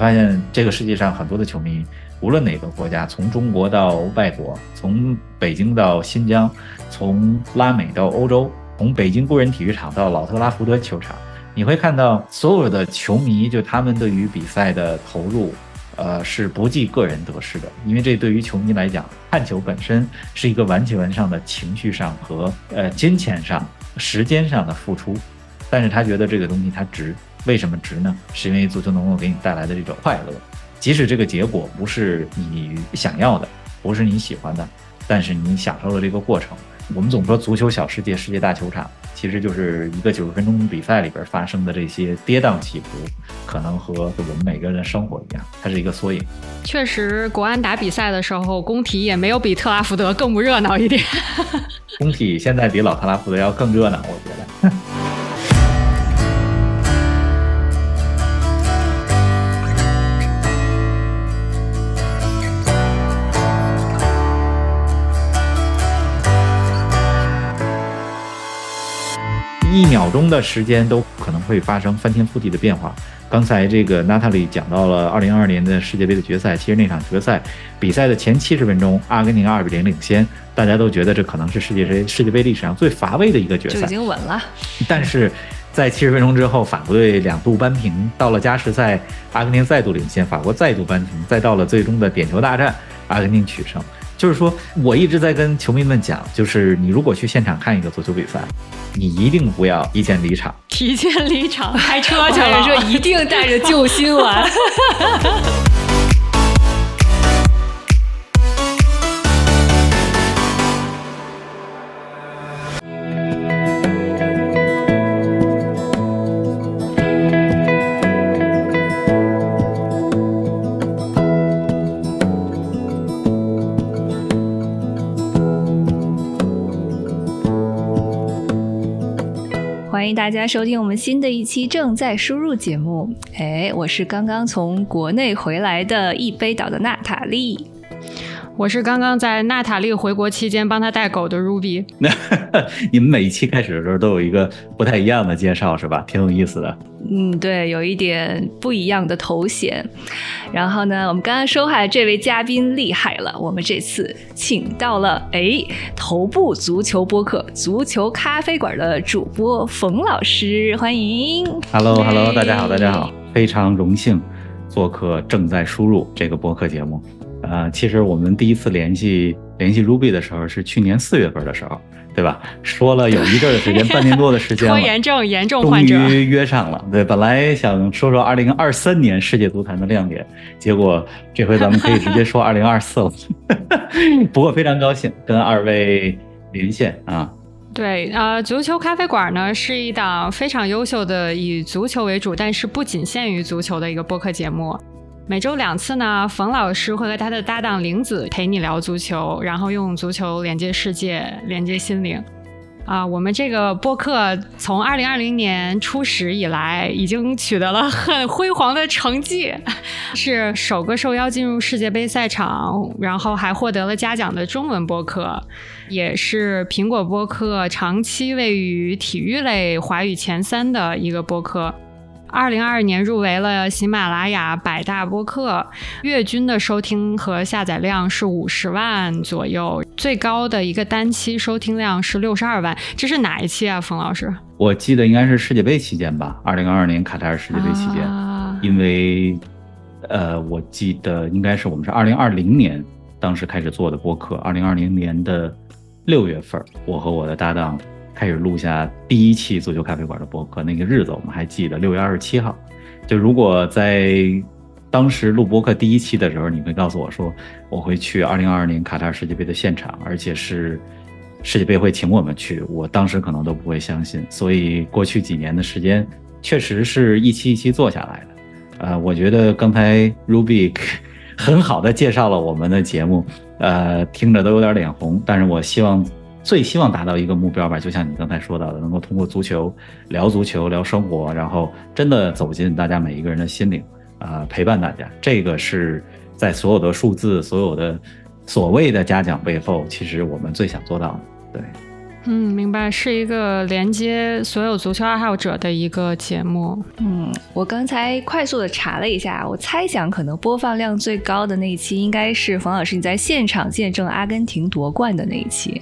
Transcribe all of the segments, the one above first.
发现这个世界上很多的球迷，无论哪个国家，从中国到外国，从北京到新疆，从拉美到欧洲，从北京工人体育场到老特拉福德球场，你会看到所有的球迷，就他们对于比赛的投入。呃，是不计个人得失的，因为这对于球迷来讲，看球本身是一个完全上的情绪上和呃金钱上、时间上的付出，但是他觉得这个东西它值，为什么值呢？是因为足球能够给你带来的这种快乐，即使这个结果不是你想要的，不是你喜欢的，但是你享受了这个过程。我们总说足球小世界，世界大球场，其实就是一个九十分钟比赛里边发生的这些跌宕起伏，可能和我们每个人的生活一样，它是一个缩影。确实，国安打比赛的时候，工体也没有比特拉福德更不热闹一点。工体现在比老特拉福德要更热闹，我觉得。秒钟的时间都可能会发生翻天覆地的变化。刚才这个娜塔莉讲到了二零二二年的世界杯的决赛，其实那场决赛比赛的前七十分钟，阿根廷二比零领先，大家都觉得这可能是世界杯世界杯历史上最乏味的一个决赛，就已经稳了。但是在七十分钟之后，法国队两度扳平，到了加时赛，阿根廷再度领先，法国再度扳平，再到了最终的点球大战，阿根廷取胜。就是说，我一直在跟球迷们讲，就是你如果去现场看一个足球比赛，你一定不要提前离场。提前离场，开车去了，说一定带着救心丸。欢迎大家收听我们新的一期正在输入节目。哎，我是刚刚从国内回来的一杯倒的娜塔莉。我是刚刚在娜塔莉回国期间帮她带狗的 Ruby。你们每一期开始的时候都有一个不太一样的介绍，是吧？挺有意思的。嗯，对，有一点不一样的头衔。然后呢，我们刚刚说好这位嘉宾厉害了，我们这次请到了哎头部足球播客足球咖啡馆的主播冯老师，欢迎。Hello，Hello，大家好，大家好，非常荣幸做客正在输入这个播客节目。呃，其实我们第一次联系联系 Ruby 的时候是去年四月份的时候，对吧？说了有一阵的时间，半年多的时间了，拖延症严重患者，终于约上了。对，本来想说说二零二三年世界足坛的亮点，结果这回咱们可以直接说二零二四了。不过非常高兴跟二位连线啊。对，呃，足球咖啡馆呢是一档非常优秀的以足球为主，但是不仅限于足球的一个播客节目。每周两次呢，冯老师会和他的搭档玲子陪你聊足球，然后用足球连接世界，连接心灵。啊，我们这个播客从二零二零年初始以来，已经取得了很辉煌的成绩，是首个受邀进入世界杯赛场，然后还获得了嘉奖的中文播客，也是苹果播客长期位于体育类华语前三的一个播客。二零二二年入围了喜马拉雅百大播客，月均的收听和下载量是五十万左右，最高的一个单期收听量是六十二万。这是哪一期啊，冯老师？我记得应该是世界杯期间吧，二零二二年卡塔尔世界杯期间，因为呃，我记得应该是我们是二零二零年当时开始做的播客，二零二零年的六月份，我和我的搭档。开始录下第一期足球咖啡馆的播客，那个日子我们还记得，六月二十七号。就如果在当时录播客第一期的时候，你会告诉我说我会去二零二二年卡塔尔世界杯的现场，而且是世界杯会请我们去，我当时可能都不会相信。所以过去几年的时间，确实是一期一期做下来的。呃，我觉得刚才 Ruby 很好的介绍了我们的节目，呃，听着都有点脸红，但是我希望。最希望达到一个目标吧，就像你刚才说到的，能够通过足球聊足球、聊生活，然后真的走进大家每一个人的心灵，啊，陪伴大家。这个是在所有的数字、所有的所谓的嘉奖背后，其实我们最想做到的。对，嗯，明白，是一个连接所有足球爱好者的一个节目。嗯，我刚才快速的查了一下，我猜想可能播放量最高的那一期应该是冯老师你在现场见证阿根廷夺冠的那一期。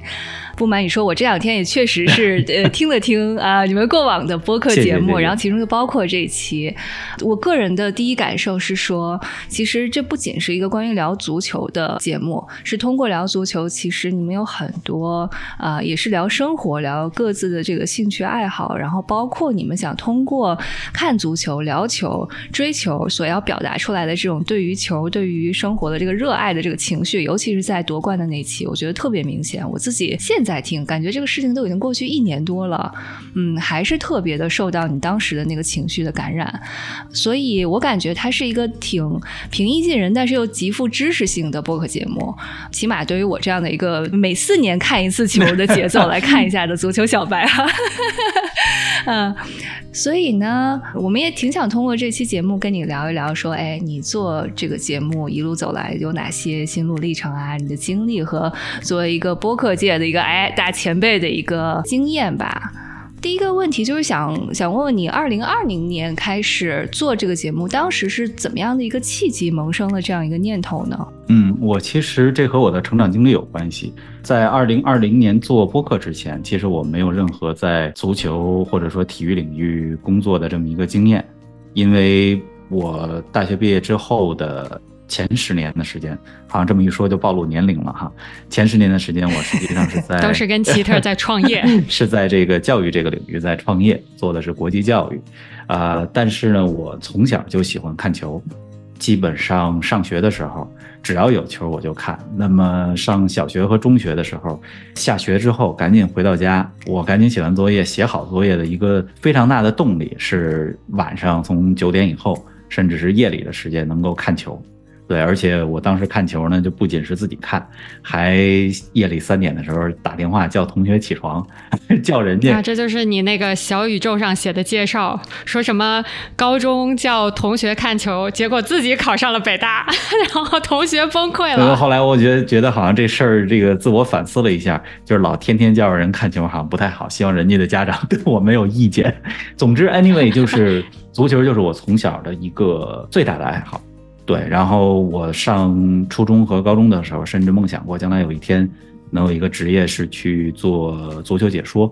不瞒你说，我这两天也确实是 呃听了听啊你们过往的播客节目，然后其中就包括这一期。我个人的第一感受是说，其实这不仅是一个关于聊足球的节目，是通过聊足球，其实你们有很多啊，也是聊生活，聊各自的这个兴趣爱好，然后包括你们想通过看足球、聊球、追球所要表达出来的这种对于球、对于生活的这个热爱的这个情绪，尤其是在夺冠的那期，我觉得特别明显。我自己现在听，感觉这个事情都已经过去一年多了，嗯，还是特别的受到你当时的那个情绪的感染，所以我感觉它是一个挺平易近人，但是又极富知识性的播客节目。起码对于我这样的一个每四年看一次球的节奏来看一下的足球小白哈，嗯，所以呢，我们也挺想通过这期节目跟你聊一聊，说，哎，你做这个节目一路走来有哪些心路历程啊？你的经历和作为一个播客界的一个哎大前辈的一个经验吧。第一个问题就是想想问问你，二零二零年开始做这个节目，当时是怎么样的一个契机萌生了这样一个念头呢？嗯，我其实这和我的成长经历有关系。在二零二零年做播客之前，其实我没有任何在足球或者说体育领域工作的这么一个经验，因为我大学毕业之后的。前十年的时间，好像这么一说就暴露年龄了哈。前十年的时间，我实际上是在 都是跟奇特在创业，是在这个教育这个领域在创业，做的是国际教育。啊，但是呢，我从小就喜欢看球，基本上上学的时候只要有球我就看。那么上小学和中学的时候，下学之后赶紧回到家，我赶紧写完作业，写好作业的一个非常大的动力是晚上从九点以后，甚至是夜里的时间能够看球。对，而且我当时看球呢，就不仅是自己看，还夜里三点的时候打电话叫同学起床，叫人家。啊，这就是你那个小宇宙上写的介绍，说什么高中叫同学看球，结果自己考上了北大，然后同学崩溃了。后来我觉得觉得好像这事儿，这个自我反思了一下，就是老天天叫人看球好像不太好，希望人家的家长 对我没有意见。总之，anyway，就是足球就是我从小的一个最大的爱好。对，然后我上初中和高中的时候，甚至梦想过将来有一天能有一个职业是去做足球解说，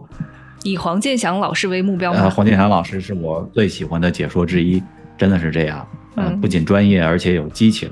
以黄健翔老师为目标吗？呃，黄健翔老师是我最喜欢的解说之一，真的是这样。嗯，不仅专业，而且有激情。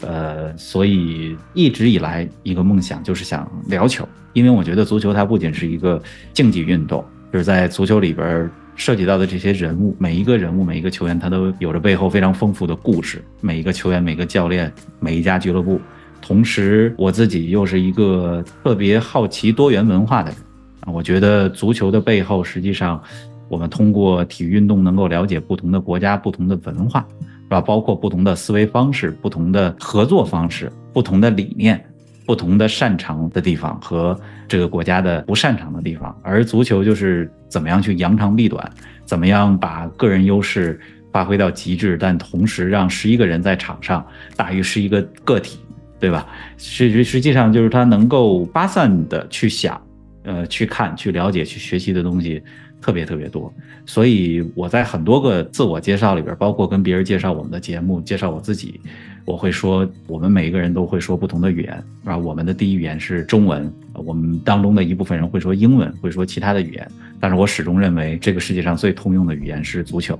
呃，所以一直以来一个梦想就是想聊球，因为我觉得足球它不仅是一个竞技运动，就是在足球里边。涉及到的这些人物，每一个人物，每一个球员，他都有着背后非常丰富的故事。每一个球员，每个教练，每一家俱乐部。同时，我自己又是一个特别好奇多元文化的人啊。我觉得足球的背后，实际上我们通过体育运动能够了解不同的国家、不同的文化，是吧？包括不同的思维方式、不同的合作方式、不同的理念。不同的擅长的地方和这个国家的不擅长的地方，而足球就是怎么样去扬长避短，怎么样把个人优势发挥到极致，但同时让十一个人在场上大于十一个个体，对吧？实实际上就是他能够发散的去想，呃，去看、去了解、去学习的东西特别特别多。所以我在很多个自我介绍里边，包括跟别人介绍我们的节目、介绍我自己。我会说，我们每一个人都会说不同的语言，是吧？我们的第一语言是中文，我们当中的一部分人会说英文，会说其他的语言。但是我始终认为，这个世界上最通用的语言是足球，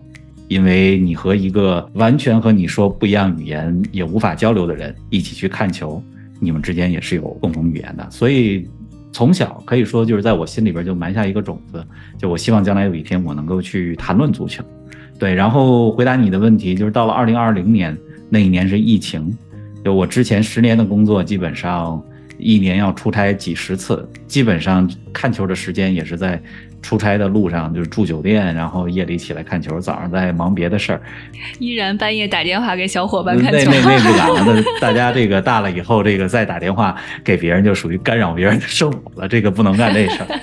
因为你和一个完全和你说不一样语言也无法交流的人一起去看球，你们之间也是有共同语言的。所以从小可以说就是在我心里边就埋下一个种子，就我希望将来有一天我能够去谈论足球。对，然后回答你的问题，就是到了二零二零年。那一年是疫情，就我之前十年的工作，基本上一年要出差几十次，基本上看球的时间也是在出差的路上，就是住酒店，然后夜里起来看球，早上在忙别的事儿，依然半夜打电话给小伙伴看球。那那那不敢了，那大家这个大了以后，这个再打电话给别人就属于干扰别人的生活了，这个不能干这事儿。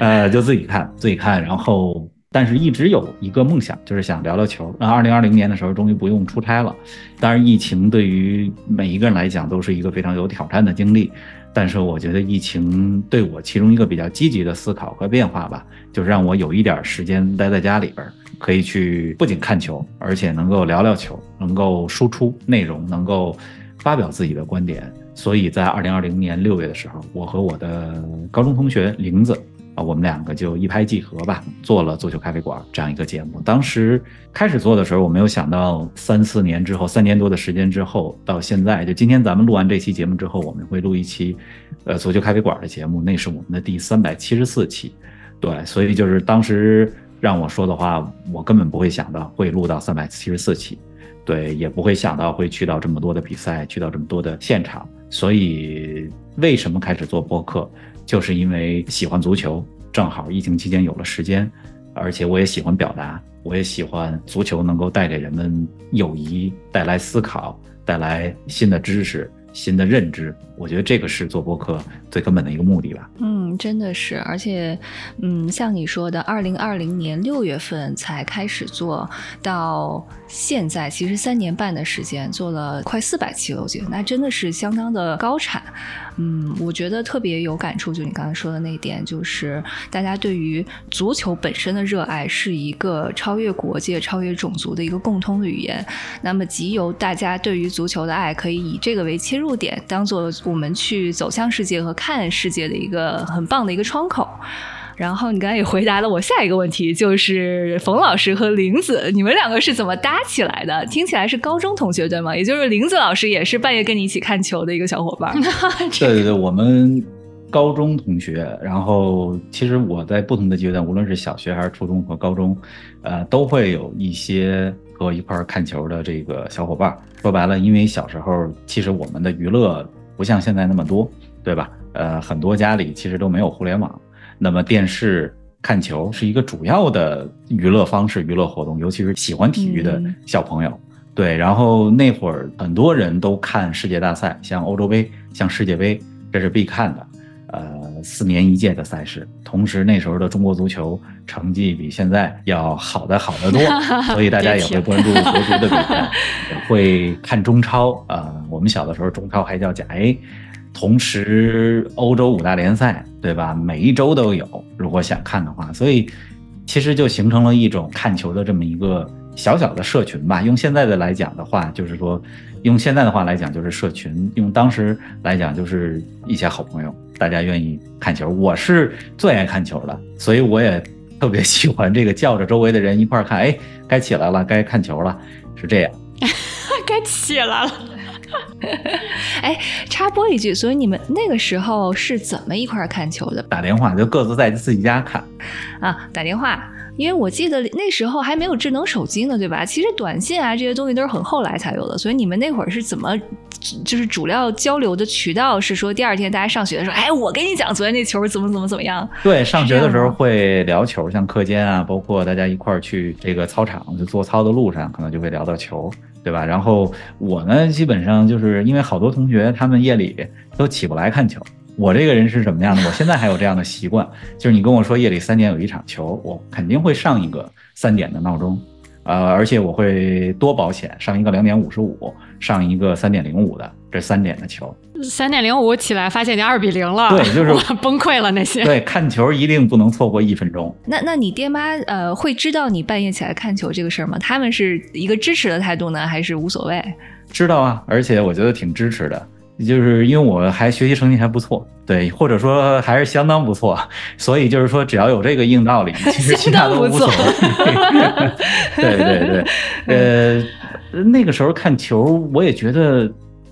呃，就自己看，自己看，然后但是一直有一个梦想，就是想聊聊球。那二零二零年的时候，终于不用出差了。当然，疫情对于每一个人来讲都是一个非常有挑战的经历。但是，我觉得疫情对我其中一个比较积极的思考和变化吧，就是让我有一点时间待在家里边，可以去不仅看球，而且能够聊聊球，能够输出内容，能够发表自己的观点。所以在二零二零年六月的时候，我和我的高中同学玲子。啊，我们两个就一拍即合吧，做了足球咖啡馆这样一个节目。当时开始做的时候，我没有想到三四年之后，三年多的时间之后，到现在，就今天咱们录完这期节目之后，我们会录一期，呃，足球咖啡馆的节目，那是我们的第三百七十四期。对，所以就是当时让我说的话，我根本不会想到会录到三百七十四期，对，也不会想到会去到这么多的比赛，去到这么多的现场。所以为什么开始做播客？就是因为喜欢足球，正好疫情期间有了时间，而且我也喜欢表达，我也喜欢足球能够带给人们友谊，带来思考，带来新的知识。新的认知，我觉得这个是做播客最根本的一个目的吧。嗯，真的是，而且，嗯，像你说的，二零二零年六月份才开始做到现在，其实三年半的时间做了快四百期了，我觉得那真的是相当的高产。嗯，我觉得特别有感触，就你刚才说的那一点，就是大家对于足球本身的热爱是一个超越国界、超越种族的一个共通的语言。那么，即由大家对于足球的爱，可以以这个为切入点，当做我们去走向世界和看世界的一个很棒的一个窗口。然后你刚才也回答了我下一个问题，就是冯老师和林子，你们两个是怎么搭起来的？听起来是高中同学对吗？也就是林子老师也是半夜跟你一起看球的一个小伙伴。对对对，我们高中同学。然后其实我在不同的阶段，无论是小学还是初中和高中，呃，都会有一些和我一块看球的这个小伙伴。说白了，因为小时候其实我们的娱乐不像现在那么多，对吧？呃，很多家里其实都没有互联网。那么电视看球是一个主要的娱乐方式、娱乐活动，尤其是喜欢体育的小朋友。对，然后那会儿很多人都看世界大赛，像欧洲杯、像世界杯，这是必看的。呃，四年一届的赛事，同时那时候的中国足球成绩比现在要好的好得多，所以大家也会关注国足的比赛，也 会看中超。呃，我们小的时候中超还叫甲 A。同时，欧洲五大联赛，对吧？每一周都有，如果想看的话，所以其实就形成了一种看球的这么一个小小的社群吧。用现在的来讲的话，就是说，用现在的话来讲就是社群；用当时来讲就是一些好朋友，大家愿意看球。我是最爱看球的，所以我也特别喜欢这个叫着周围的人一块看。哎，该起来了，该看球了，是这样。该起来了。哎，插播一句，所以你们那个时候是怎么一块看球的？打电话，就各自在自己家看。啊，打电话，因为我记得那时候还没有智能手机呢，对吧？其实短信啊这些东西都是很后来才有的。所以你们那会儿是怎么，就是主要交流的渠道是说第二天大家上学的时候，哎，我跟你讲昨天那球怎么怎么怎么样？对，上学的时候会聊球，像课间啊，包括大家一块儿去这个操场就做操的路上，可能就会聊到球。对吧？然后我呢，基本上就是因为好多同学他们夜里都起不来看球。我这个人是什么样的？我现在还有这样的习惯，就是你跟我说夜里三点有一场球，我肯定会上一个三点的闹钟。呃，而且我会多保险，上一个两点五十五，上一个三点零五的，这三点的球。三点零五起来发现你二比零了，对，就是 崩溃了那些。对，看球一定不能错过一分钟。那那你爹妈呃会知道你半夜起来看球这个事儿吗？他们是一个支持的态度呢，还是无所谓？知道啊，而且我觉得挺支持的。就是因为我还学习成绩还不错，对，或者说还是相当不错，所以就是说只要有这个硬道理，其实其他都无所谓。对对对，呃，那个时候看球，我也觉得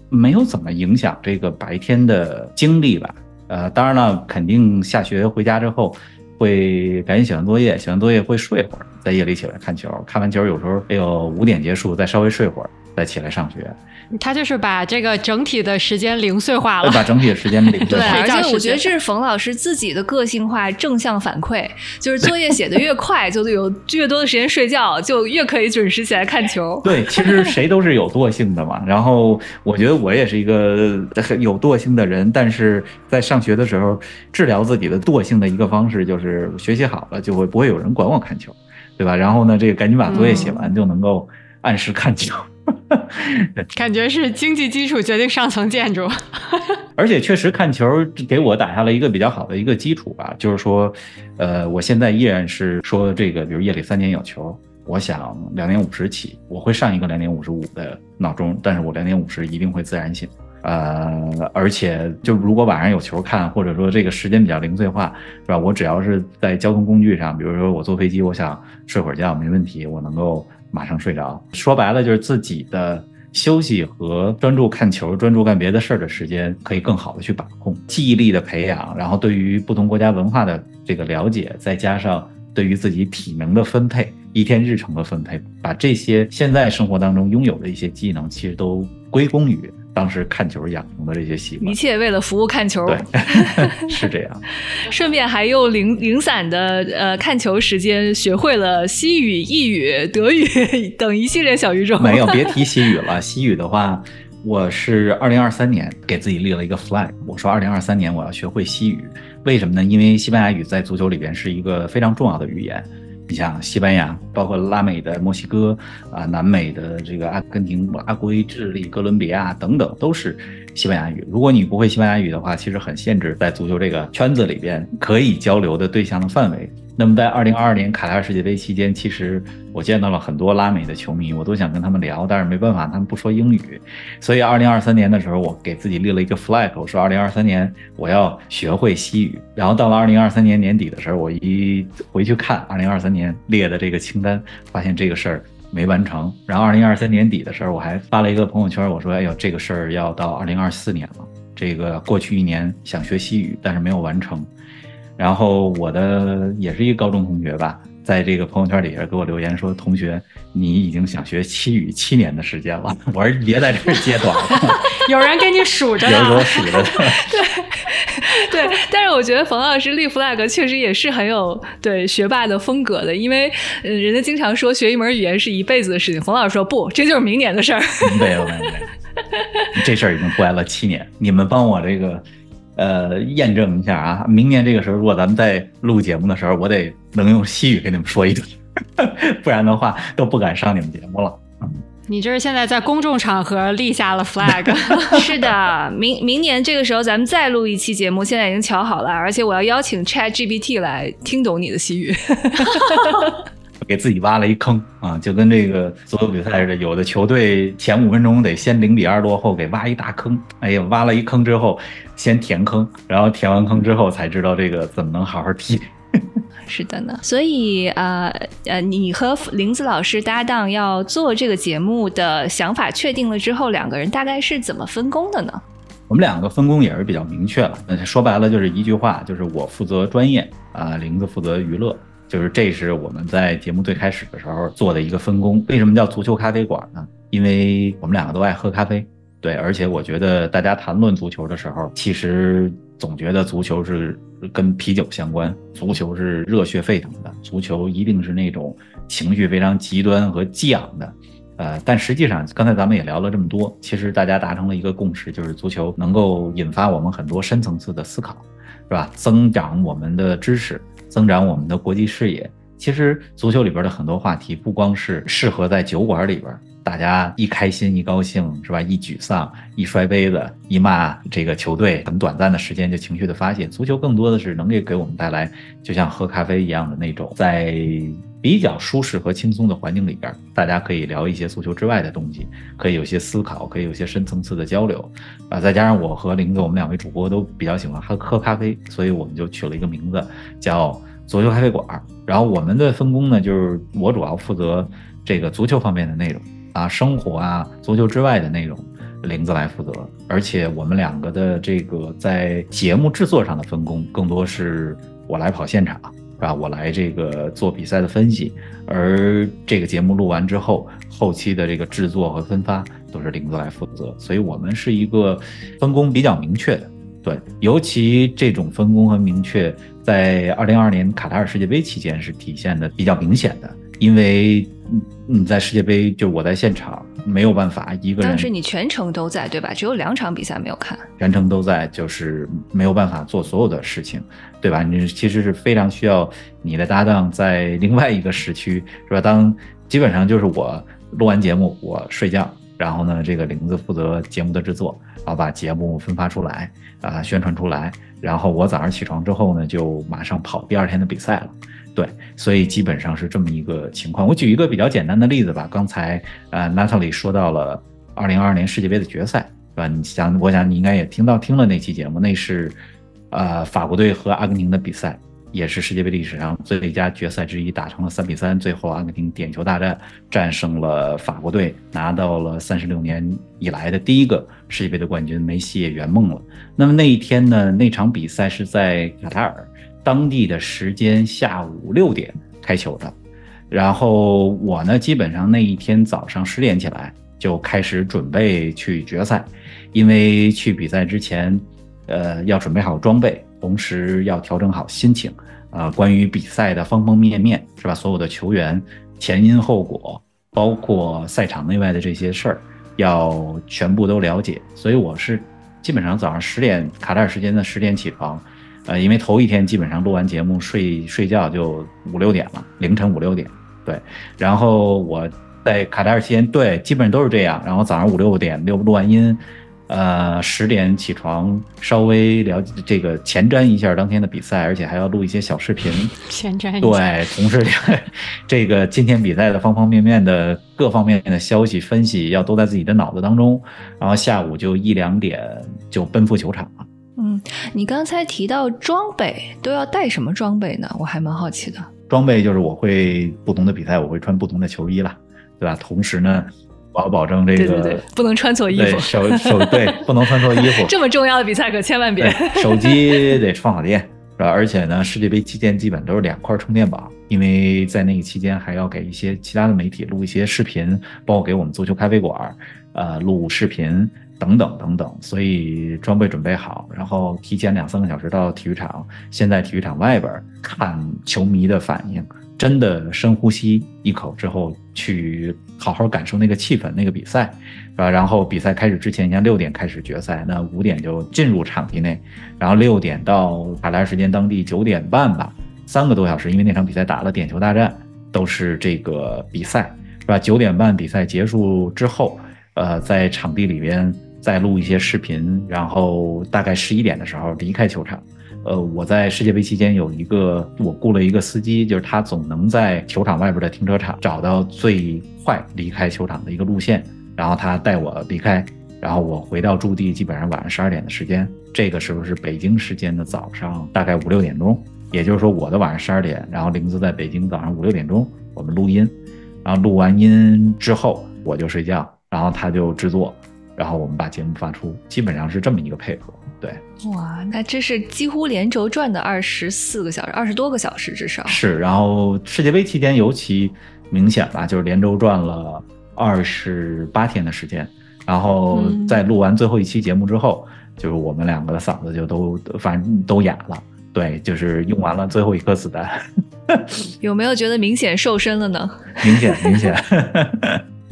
没有怎么影响这个白天的精力吧。呃，当然了，肯定下学回家之后会赶紧写完作业，写完作业会睡会儿，在夜里起来看球，看完球有时候得有五点结束，再稍微睡会儿，再起来上学。他就是把这个整体的时间零碎化了，把整体的时间零碎化。对，而且我觉得这是冯老师自己的个性化正向反馈，就是作业写的越快，就有越多的时间睡觉，就越可以准时起来看球。对，其实谁都是有惰性的嘛。然后我觉得我也是一个有惰性的人，但是在上学的时候治疗自己的惰性的一个方式就是学习好了就会不会有人管我看球。对吧？然后呢，这个赶紧把作业写完，就能够按时看球。感觉是经济基础决定上层建筑，而且确实看球给我打下了一个比较好的一个基础吧。就是说，呃，我现在依然是说这个，比如夜里三点有球，我想两点五十起，我会上一个两点五十五的闹钟，但是我两点五十一定会自然醒。呃，而且就如果晚上有球看，或者说这个时间比较零碎化，是吧？我只要是在交通工具上，比如说我坐飞机，我想睡会儿觉没问题，我能够。马上睡着，说白了就是自己的休息和专注看球、专注干别的事儿的时间可以更好的去把控。记忆力的培养，然后对于不同国家文化的这个了解，再加上对于自己体能的分配、一天日程的分配，把这些现在生活当中拥有的一些技能，其实都归功于。当时看球养成的这些习惯，一切为了服务看球。对，是这样。顺便还用零零散的呃看球时间，学会了西语、意语、德语等一系列小语种。没有，别提西语了。西语的话，我是二零二三年给自己立了一个 flag，我说二零二三年我要学会西语。为什么呢？因为西班牙语在足球里边是一个非常重要的语言。你像西班牙，包括拉美的墨西哥啊，南美的这个阿根廷、拉圭、智利、哥伦比亚等等，都是西班牙语。如果你不会西班牙语的话，其实很限制在足球这个圈子里边可以交流的对象的范围。那么在二零二二年卡塔尔世界杯期间，其实我见到了很多拉美的球迷，我都想跟他们聊，但是没办法，他们不说英语。所以二零二三年的时候，我给自己立了一个 flag，我说二零二三年我要学会西语。然后到了二零二三年年底的时候，我一回去看二零二三年列的这个清单，发现这个事儿没完成。然后二零二三年底的时候，我还发了一个朋友圈，我说：“哎呦，这个事儿要到二零二四年了。这个过去一年想学西语，但是没有完成。”然后我的也是一个高中同学吧，在这个朋友圈里边给我留言说：“同学，你已经想学七语七年的时间了。”我说：“别在这儿揭短了。”有人给你数着，有人给我数着。对对，但是我觉得冯老师立 flag 确实也是很有对学霸的风格的，因为呃，人家经常说学一门语言是一辈子的事情。冯老师说不，这就是明年的事儿。没有没有没有，这事儿已经过来了七年，你们帮我这个。呃，验证一下啊！明年这个时候，如果咱们在录节目的时候，我得能用西语跟你们说一顿，不然的话都不敢上你们节目了。你这是现在在公众场合立下了 flag。是的，明明年这个时候咱们再录一期节目，现在已经瞧好了，而且我要邀请 Chat GPT 来听懂你的西语。给自己挖了一坑啊，就跟这个足球比赛似的，有的球队前五分钟得先零比二落后，给挖一大坑。哎呀，挖了一坑之后，先填坑，然后填完坑之后才知道这个怎么能好好踢。是的呢，所以呃呃，你和林子老师搭档要做这个节目的想法确定了之后，两个人大概是怎么分工的呢？我们两个分工也是比较明确了，说白了就是一句话，就是我负责专业啊，林子负责娱乐。就是这是我们在节目最开始的时候做的一个分工。为什么叫足球咖啡馆呢？因为我们两个都爱喝咖啡，对，而且我觉得大家谈论足球的时候，其实总觉得足球是跟啤酒相关，足球是热血沸腾的，足球一定是那种情绪非常极端和激昂的，呃，但实际上刚才咱们也聊了这么多，其实大家达成了一个共识，就是足球能够引发我们很多深层次的思考，是吧？增长我们的知识。增长我们的国际视野。其实足球里边的很多话题，不光是适合在酒馆里边，大家一开心一高兴是吧？一沮丧一摔杯子一骂这个球队，很短暂的时间就情绪的发泄。足球更多的是能给给我们带来，就像喝咖啡一样的那种，在比较舒适和轻松的环境里边，大家可以聊一些足球之外的东西，可以有些思考，可以有些深层次的交流啊。再加上我和林子，我们两位主播都比较喜欢喝喝咖啡，所以我们就取了一个名字叫。足球咖啡馆，然后我们的分工呢，就是我主要负责这个足球方面的内容啊，生活啊，足球之外的内容，林子来负责。而且我们两个的这个在节目制作上的分工，更多是我来跑现场，是吧？我来这个做比赛的分析，而这个节目录完之后，后期的这个制作和分发都是林子来负责。所以我们是一个分工比较明确的，对，尤其这种分工和明确。在二零二二年卡塔尔世界杯期间是体现的比较明显的，因为你在世界杯，就我在现场没有办法一个人。当时你全程都在对吧？只有两场比赛没有看。全程都在，就是没有办法做所有的事情，对吧？你其实是非常需要你的搭档在另外一个时区，是吧？当基本上就是我录完节目，我睡觉，然后呢，这个玲子负责节目的制作，然后把节目分发出来啊，宣传出来，然后我早上起床之后呢，就马上跑第二天的比赛了。对，所以基本上是这么一个情况。我举一个比较简单的例子吧。刚才呃，Natalie 说到了二零二二年世界杯的决赛，是吧？你想，我想你应该也听到听了那期节目，那是呃法国队和阿根廷的比赛，也是世界杯历史上最佳决赛之一，打成了三比三，最后阿根廷点球大战战胜了法国队，拿到了三十六年以来的第一个世界杯的冠军，梅西也圆梦了。那么那一天呢，那场比赛是在卡塔尔。当地的时间下午六点开球的，然后我呢，基本上那一天早上十点起来就开始准备去决赛，因为去比赛之前，呃，要准备好装备，同时要调整好心情，啊，关于比赛的方方面面，是吧？所有的球员前因后果，包括赛场内外的这些事儿，要全部都了解。所以我是基本上早上十点卡塔尔时间的十点起床。呃，因为头一天基本上录完节目睡睡觉就五六点了，凌晨五六点，对。然后我在卡塔尔期间，对，基本上都是这样。然后早上五六点录录完音，呃，十点起床，稍微了解这个前瞻一下当天的比赛，而且还要录一些小视频。前瞻对，同时 这个今天比赛的方方面面的各方面的消息分析要都在自己的脑子当中。然后下午就一两点就奔赴球场了。嗯，你刚才提到装备都要带什么装备呢？我还蛮好奇的。装备就是我会不同的比赛，我会穿不同的球衣啦，对吧？同时呢，我要保证这个对对对，不能穿错衣服，手手对，不能穿错衣服。这么重要的比赛可千万别。手机得放好电，是吧？而且呢，世界杯期间基本都是两块充电宝，因为在那个期间还要给一些其他的媒体录一些视频，包括给我们足球咖啡馆，呃，录视频。等等等等，所以装备准备好，然后提前两三个小时到体育场，先在体育场外边看球迷的反应，真的深呼吸一口之后，去好好感受那个气氛，那个比赛，是吧？然后比赛开始之前，像六点开始决赛，那五点就进入场地内，然后六点到卡塔尔时间当地九点半吧，三个多小时，因为那场比赛打了点球大战，都是这个比赛，是吧？九点半比赛结束之后，呃，在场地里边。再录一些视频，然后大概十一点的时候离开球场。呃，我在世界杯期间有一个，我雇了一个司机，就是他总能在球场外边的停车场找到最快离开球场的一个路线，然后他带我离开，然后我回到驻地，基本上晚上十二点的时间。这个时候是北京时间的早上大概五六点钟，也就是说我的晚上十二点，然后林子在北京早上五六点钟我们录音，然后录完音之后我就睡觉，然后他就制作。然后我们把节目发出，基本上是这么一个配合。对，哇，那这是几乎连轴转的二十四个小时，二十多个小时至少是。然后世界杯期间尤其明显吧，就是连轴转了二十八天的时间。然后在录完最后一期节目之后，就是我们两个的嗓子就都反正都哑了。对，就是用完了最后一颗子弹。有没有觉得明显瘦身了呢？明显，明显。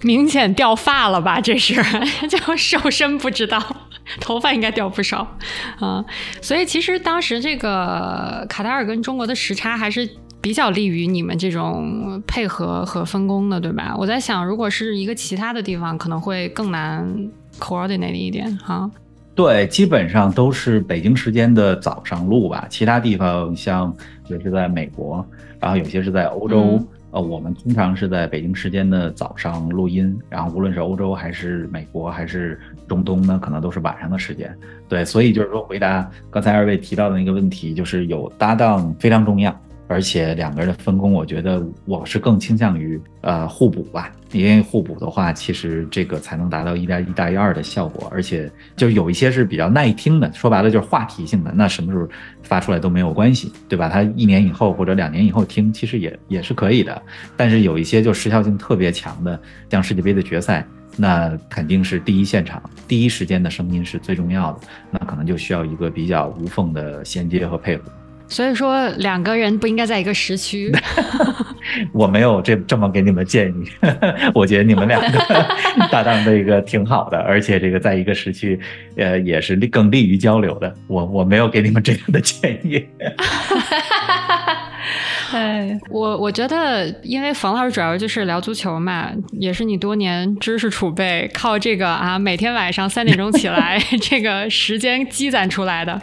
明显掉发了吧？这是 就瘦身不知道，头发应该掉不少啊。所以其实当时这个卡塔尔跟中国的时差还是比较利于你们这种配合和分工的，对吧？我在想，如果是一个其他的地方，可能会更难 coordinate 一点哈。对，基本上都是北京时间的早上录吧，其他地方像也是在美国，然后有些是在欧洲。呃，我们通常是在北京时间的早上录音，然后无论是欧洲还是美国还是中东呢，可能都是晚上的时间。对，所以就是说，回答刚才二位提到的那个问题，就是有搭档非常重要。而且两个人的分工，我觉得我是更倾向于呃互补吧，因为互补的话，其实这个才能达到一加一大于二的效果。而且就有一些是比较耐听的，说白了就是话题性的，那什么时候发出来都没有关系，对吧？他一年以后或者两年以后听，其实也也是可以的。但是有一些就时效性特别强的，像世界杯的决赛，那肯定是第一现场、第一时间的声音是最重要的，那可能就需要一个比较无缝的衔接和配合。所以说两个人不应该在一个时区。我没有这这么给你们建议，我觉得你们两个 搭档这个挺好的，而且这个在一个时区，呃，也是利更利于交流的。我我没有给你们这样的建议。哎，我我觉得，因为冯老师主要就是聊足球嘛，也是你多年知识储备靠这个啊，每天晚上三点钟起来 这个时间积攒出来的。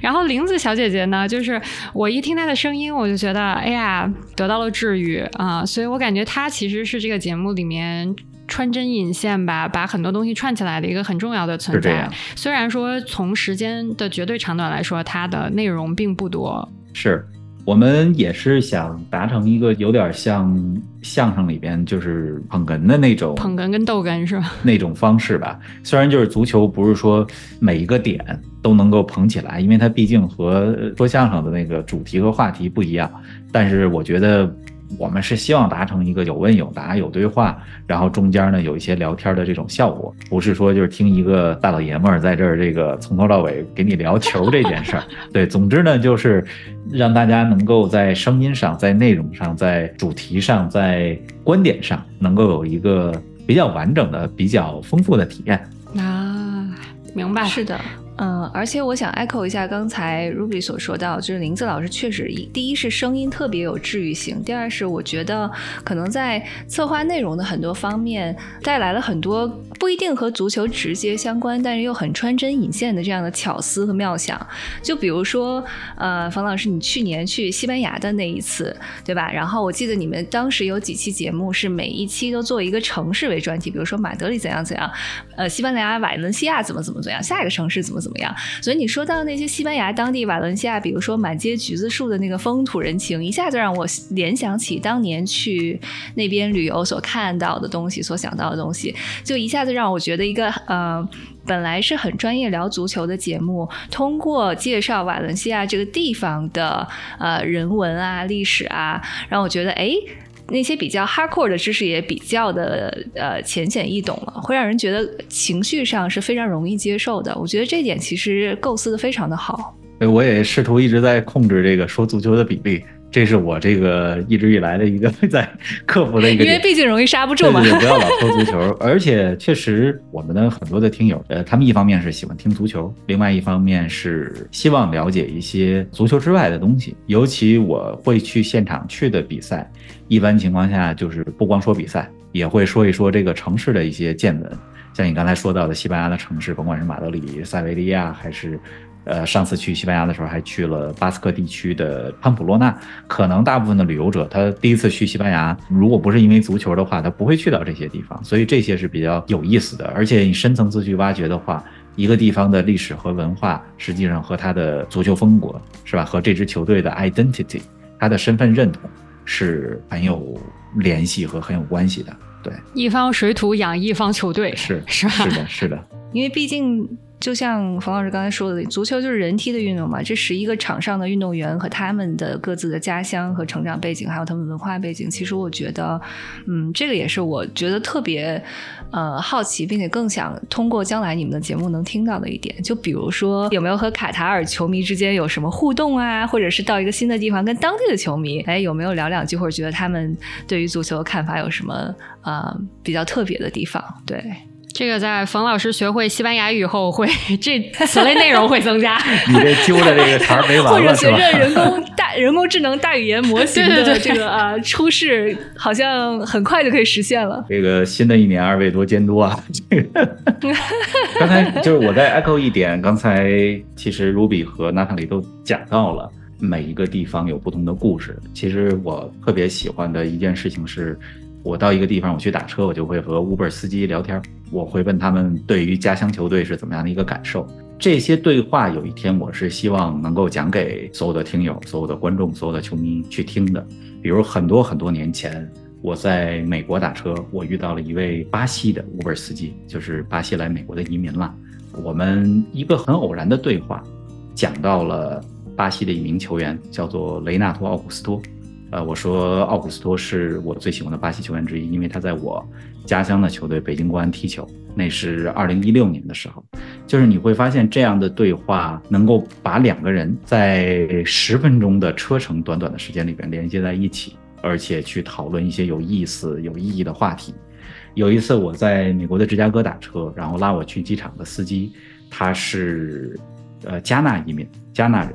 然后玲子小姐姐呢，就是我一听她的声音，我就觉得哎呀，得到了治愈啊，所以我感觉她其实是这个节目里面穿针引线吧，把很多东西串起来的一个很重要的存在。虽然说从时间的绝对长短来说，它的内容并不多。是。我们也是想达成一个有点像相声里边就是捧哏的那种捧哏跟逗哏是吧？那种方式吧。虽然就是足球不是说每一个点都能够捧起来，因为它毕竟和说相声的那个主题和话题不一样。但是我觉得。我们是希望达成一个有问有答、有对话，然后中间呢有一些聊天的这种效果，不是说就是听一个大老爷们儿在这儿这个从头到尾给你聊球这件事儿。对，总之呢就是让大家能够在声音上、在内容上、在主题上、在观点上能够有一个比较完整的、比较丰富的体验。啊，明白，是的。嗯，而且我想 echo 一下刚才 Ruby 所说到，就是林子老师确实一第一是声音特别有治愈性，第二是我觉得可能在策划内容的很多方面带来了很多不一定和足球直接相关，但是又很穿针引线的这样的巧思和妙想。就比如说，呃，冯老师，你去年去西班牙的那一次，对吧？然后我记得你们当时有几期节目是每一期都做一个城市为专题，比如说马德里怎样怎样，呃，西班牙瓦伦西亚怎么怎么怎样，下一个城市怎么。怎么样？所以你说到那些西班牙当地瓦伦西亚，比如说满街橘子树的那个风土人情，一下子让我联想起当年去那边旅游所看到的东西，所想到的东西，就一下子让我觉得一个呃，本来是很专业聊足球的节目，通过介绍瓦伦西亚这个地方的呃人文啊、历史啊，让我觉得哎。那些比较 hardcore 的知识也比较的呃浅显易懂了，会让人觉得情绪上是非常容易接受的。我觉得这点其实构思的非常的好。对我也试图一直在控制这个说足球的比例。这是我这个一直以来的一个 在克服的一个，因为毕竟容易刹不住嘛。对对，不要老说足球。而且确实，我们的很多的听友，呃，他们一方面是喜欢听足球，另外一方面是希望了解一些足球之外的东西。尤其我会去现场去的比赛，一般情况下就是不光说比赛，也会说一说这个城市的一些见闻。像你刚才说到的西班牙的城市，甭管是马德里、塞维利亚还是。呃，上次去西班牙的时候，还去了巴斯克地区的潘普洛纳。可能大部分的旅游者，他第一次去西班牙，如果不是因为足球的话，他不会去到这些地方。所以这些是比较有意思的。而且你深层次去挖掘的话，一个地方的历史和文化，实际上和他的足球风格，是吧？和这支球队的 identity，他的身份认同是很有联系和很有关系的。对，一方水土养一方球队，是是吧？是的，是的。因为毕竟。就像冯老师刚才说的，足球就是人踢的运动嘛。这十一个场上的运动员和他们的各自的家乡和成长背景，还有他们文化背景，其实我觉得，嗯，这个也是我觉得特别呃好奇，并且更想通过将来你们的节目能听到的一点。就比如说，有没有和卡塔尔球迷之间有什么互动啊？或者是到一个新的地方跟当地的球迷，哎，有没有聊两句，或者觉得他们对于足球的看法有什么呃比较特别的地方？对。这个在冯老师学会西班牙语后，会这此类内容会增加。你这揪的这个茬没完 或者随着人工大人工智能大语言模型的这个啊出世，好像很快就可以实现了。这个新的一年，二位多监督啊！这个刚才就是我在 echo 一点，刚才其实 Ruby 和娜塔莉都讲到了，每一个地方有不同的故事。其实我特别喜欢的一件事情是。我到一个地方，我去打车，我就会和 Uber 司机聊天，我会问他们对于家乡球队是怎么样的一个感受。这些对话有一天我是希望能够讲给所有的听友、所有的观众、所有的球迷去听的。比如很多很多年前，我在美国打车，我遇到了一位巴西的 Uber 司机，就是巴西来美国的移民了。我们一个很偶然的对话，讲到了巴西的一名球员，叫做雷纳托·奥古斯托。呃，我说奥古斯托是我最喜欢的巴西球员之一，因为他在我家乡的球队北京国安踢球，那是二零一六年的时候。就是你会发现这样的对话能够把两个人在十分钟的车程短短的时间里边连接在一起，而且去讨论一些有意思、有意义的话题。有一次我在美国的芝加哥打车，然后拉我去机场的司机，他是呃加纳移民，加纳人。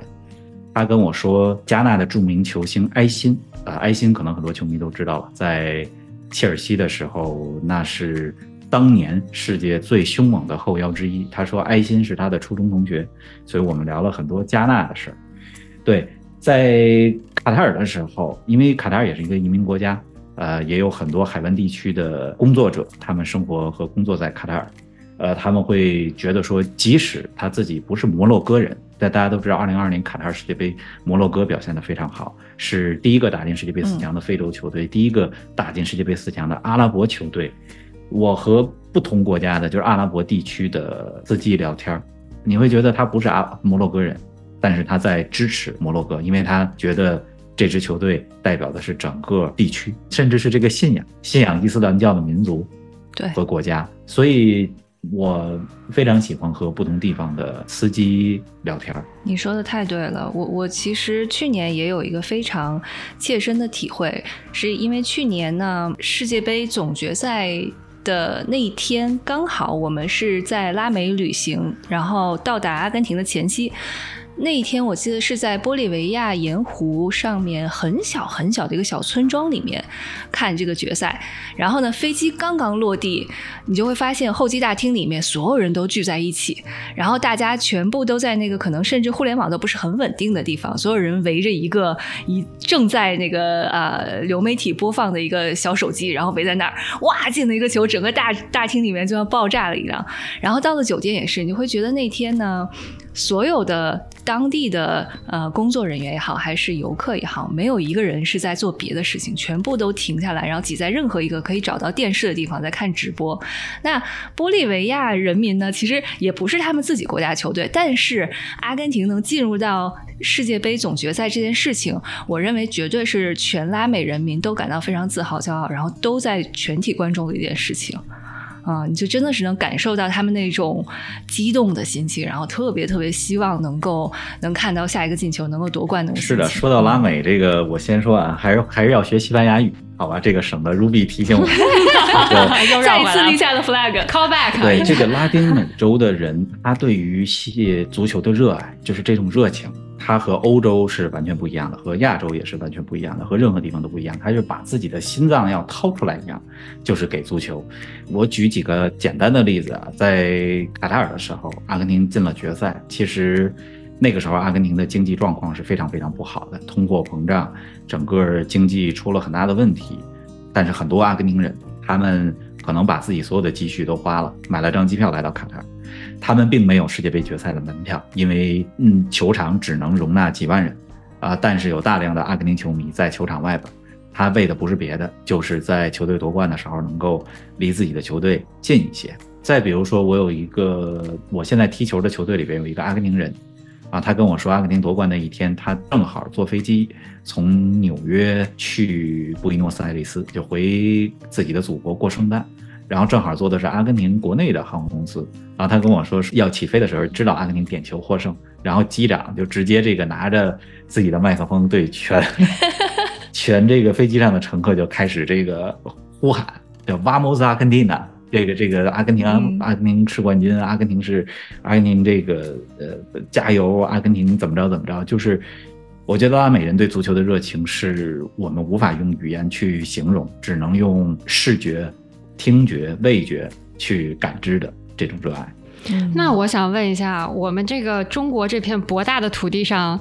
他跟我说，加纳的著名球星埃辛，啊，埃辛可能很多球迷都知道了，在切尔西的时候，那是当年世界最凶猛的后腰之一。他说埃辛是他的初中同学，所以我们聊了很多加纳的事儿。对，在卡塔尔的时候，因为卡塔尔也是一个移民国家，呃，也有很多海湾地区的工作者，他们生活和工作在卡塔尔，呃，他们会觉得说，即使他自己不是摩洛哥人。但大家都知道，二零二二年卡塔尔世界杯，摩洛哥表现得非常好，是第一个打进世界杯四强的非洲球队，第一个打进世界杯四强的阿拉伯球队。我和不同国家的，就是阿拉伯地区的司机聊天，你会觉得他不是阿摩洛哥人，但是他在支持摩洛哥，因为他觉得这支球队代表的是整个地区，甚至是这个信仰，信仰伊斯兰教的民族，对和国家，所以。我非常喜欢和不同地方的司机聊天。你说的太对了，我我其实去年也有一个非常切身的体会，是因为去年呢世界杯总决赛的那一天，刚好我们是在拉美旅行，然后到达阿根廷的前夕。那一天我记得是在玻利维亚盐湖上面很小很小的一个小村庄里面看这个决赛，然后呢飞机刚刚落地，你就会发现候机大厅里面所有人都聚在一起，然后大家全部都在那个可能甚至互联网都不是很稳定的地方，所有人围着一个一正在那个呃流媒体播放的一个小手机，然后围在那儿，哇进了一个球，整个大大厅里面就像爆炸了一样。然后到了酒店也是，你会觉得那天呢。所有的当地的呃工作人员也好，还是游客也好，没有一个人是在做别的事情，全部都停下来，然后挤在任何一个可以找到电视的地方在看直播。那玻利维亚人民呢，其实也不是他们自己国家球队，但是阿根廷能进入到世界杯总决赛这件事情，我认为绝对是全拉美人民都感到非常自豪、骄傲，然后都在全体观众的一件事情。啊，你就真的是能感受到他们那种激动的心情，然后特别特别希望能够能看到下一个进球，能够夺冠的。是的，说到拉美这个，我先说啊，还是还是要学西班牙语，好吧？这个省得 Ruby 提醒我。再一次立下的 flag，call back。对这个拉丁美洲的人，他对于系足球的热爱，就是这种热情。它和欧洲是完全不一样的，和亚洲也是完全不一样的，和任何地方都不一样。它是把自己的心脏要掏出来一样，就是给足球。我举几个简单的例子啊，在卡塔尔的时候，阿根廷进了决赛。其实那个时候，阿根廷的经济状况是非常非常不好的，通货膨胀，整个经济出了很大的问题。但是很多阿根廷人，他们可能把自己所有的积蓄都花了，买了张机票来到卡塔尔。他们并没有世界杯决赛的门票，因为嗯，球场只能容纳几万人，啊，但是有大量的阿根廷球迷在球场外边，他为的不是别的，就是在球队夺冠的时候能够离自己的球队近一些。再比如说，我有一个我现在踢球的球队里边有一个阿根廷人，啊，他跟我说，阿根廷夺冠那一天，他正好坐飞机从纽约去布宜诺斯艾利斯，就回自己的祖国过圣诞。然后正好坐的是阿根廷国内的航空公司，然后他跟我说是要起飞的时候，知道阿根廷点球获胜，然后机长就直接这个拿着自己的麦克风对全 全这个飞机上的乘客就开始这个呼喊，叫 Vamos 阿根廷呐，这个这个阿根廷阿根廷是冠军，阿根廷是阿根廷这个呃加油，阿根廷怎么着怎么着，就是我觉得拉美人对足球的热情是我们无法用语言去形容，只能用视觉。听觉、味觉去感知的这种热爱。那我想问一下，我们这个中国这片博大的土地上，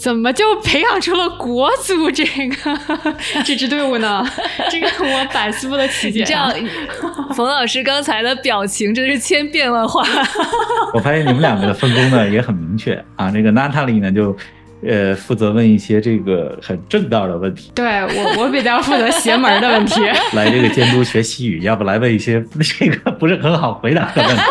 怎么就培养出了国足这个 这支队伍呢？这个我百思不得其解。这样，冯老师刚才的表情真是千变万化。我发现你们两个的分工呢也很明确啊。这个娜塔莉呢就。呃，负责问一些这个很正道的问题。对我，我比较负责邪门的问题。来这个监督学西语，要不来问一些 这个不是很好回答的问题。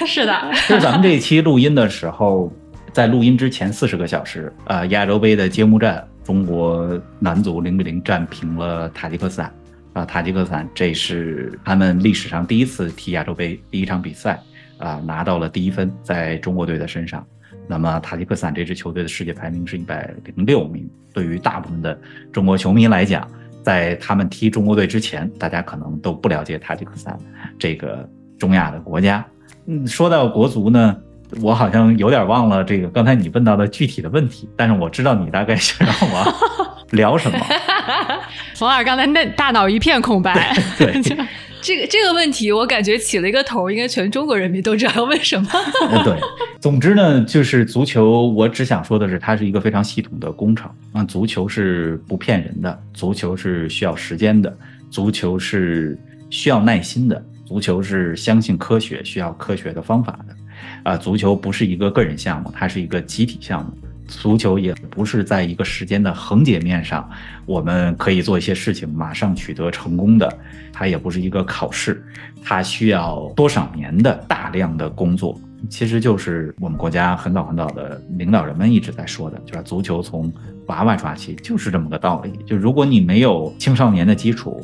是的，就是咱们这一期录音的时候，在录音之前四十个小时，呃，亚洲杯的揭幕战，中国男足零比零战平了塔吉克斯坦。啊，塔吉克斯坦这是他们历史上第一次踢亚洲杯第一场比赛。啊拿到了第一分，在中国队的身上。那么塔吉克斯坦这支球队的世界排名是一百零六名。对于大部分的中国球迷来讲，在他们踢中国队之前，大家可能都不了解塔吉克斯坦这个中亚的国家。嗯，说到国足呢，我好像有点忘了这个刚才你问到的具体的问题，但是我知道你大概想让我 聊什么。冯老师刚才那大脑一片空白。对。这个这个问题，我感觉起了一个头，应该全中国人民都知道要问什么。对，总之呢，就是足球，我只想说的是，它是一个非常系统的工程啊。足球是不骗人的，足球是需要时间的，足球是需要耐心的，足球是相信科学、需要科学的方法的。啊，足球不是一个个人项目，它是一个集体项目。足球也不是在一个时间的横截面上，我们可以做一些事情马上取得成功的。它也不是一个考试，它需要多少年的大量的工作。其实就是我们国家很早很早的领导人们一直在说的，就是足球从娃娃抓起，就是这么个道理。就如果你没有青少年的基础，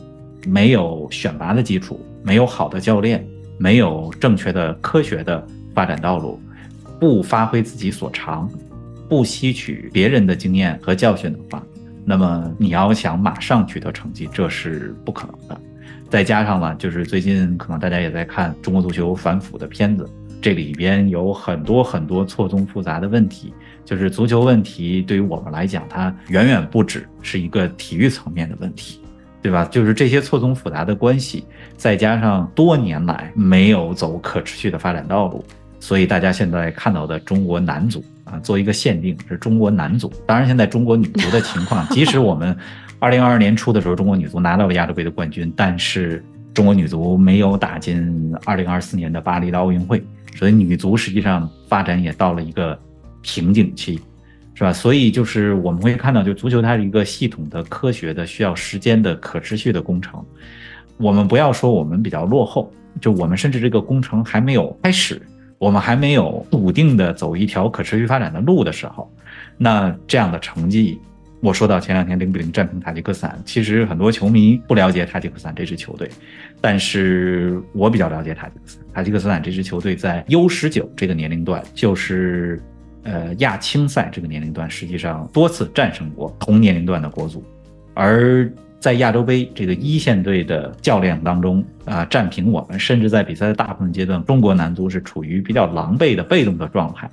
没有选拔的基础，没有好的教练，没有正确的科学的发展道路，不发挥自己所长。不吸取别人的经验和教训的话，那么你要想马上取得成绩，这是不可能的。再加上呢，就是最近可能大家也在看中国足球反腐的片子，这里边有很多很多错综复杂的问题。就是足球问题对于我们来讲，它远远不止是一个体育层面的问题，对吧？就是这些错综复杂的关系，再加上多年来没有走可持续的发展道路，所以大家现在看到的中国男足。啊，做一个限定是中国男足。当然，现在中国女足的情况，即使我们二零二二年初的时候，中国女足拿到了亚洲杯的冠军，但是中国女足没有打进二零二四年的巴黎的奥运会，所以女足实际上发展也到了一个瓶颈期，是吧？所以就是我们会看到，就足球它是一个系统的、科学的、需要时间的、可持续的工程。我们不要说我们比较落后，就我们甚至这个工程还没有开始。我们还没有笃定的走一条可持续发展的路的时候，那这样的成绩，我说到前两天零比零战平塔吉克斯坦，其实很多球迷不了解塔吉克斯坦这支球队，但是我比较了解塔吉克斯坦。塔吉克斯坦这支球队在 U 十九这个年龄段，就是呃亚青赛这个年龄段，实际上多次战胜过同年龄段的国足，而。在亚洲杯这个一线队的教练当中啊，战平我们，甚至在比赛的大部分阶段，中国男足是处于比较狼狈的被动的状态。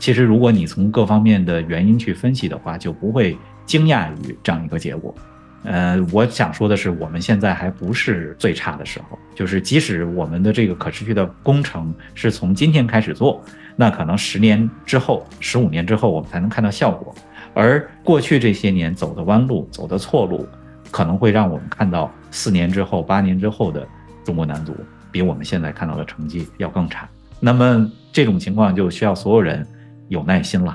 其实，如果你从各方面的原因去分析的话，就不会惊讶于这样一个结果。呃，我想说的是，我们现在还不是最差的时候。就是即使我们的这个可持续的工程是从今天开始做，那可能十年之后、十五年之后，我们才能看到效果。而过去这些年走的弯路、走的错路。可能会让我们看到四年之后、八年之后的中国男足比我们现在看到的成绩要更差。那么这种情况就需要所有人有耐心了，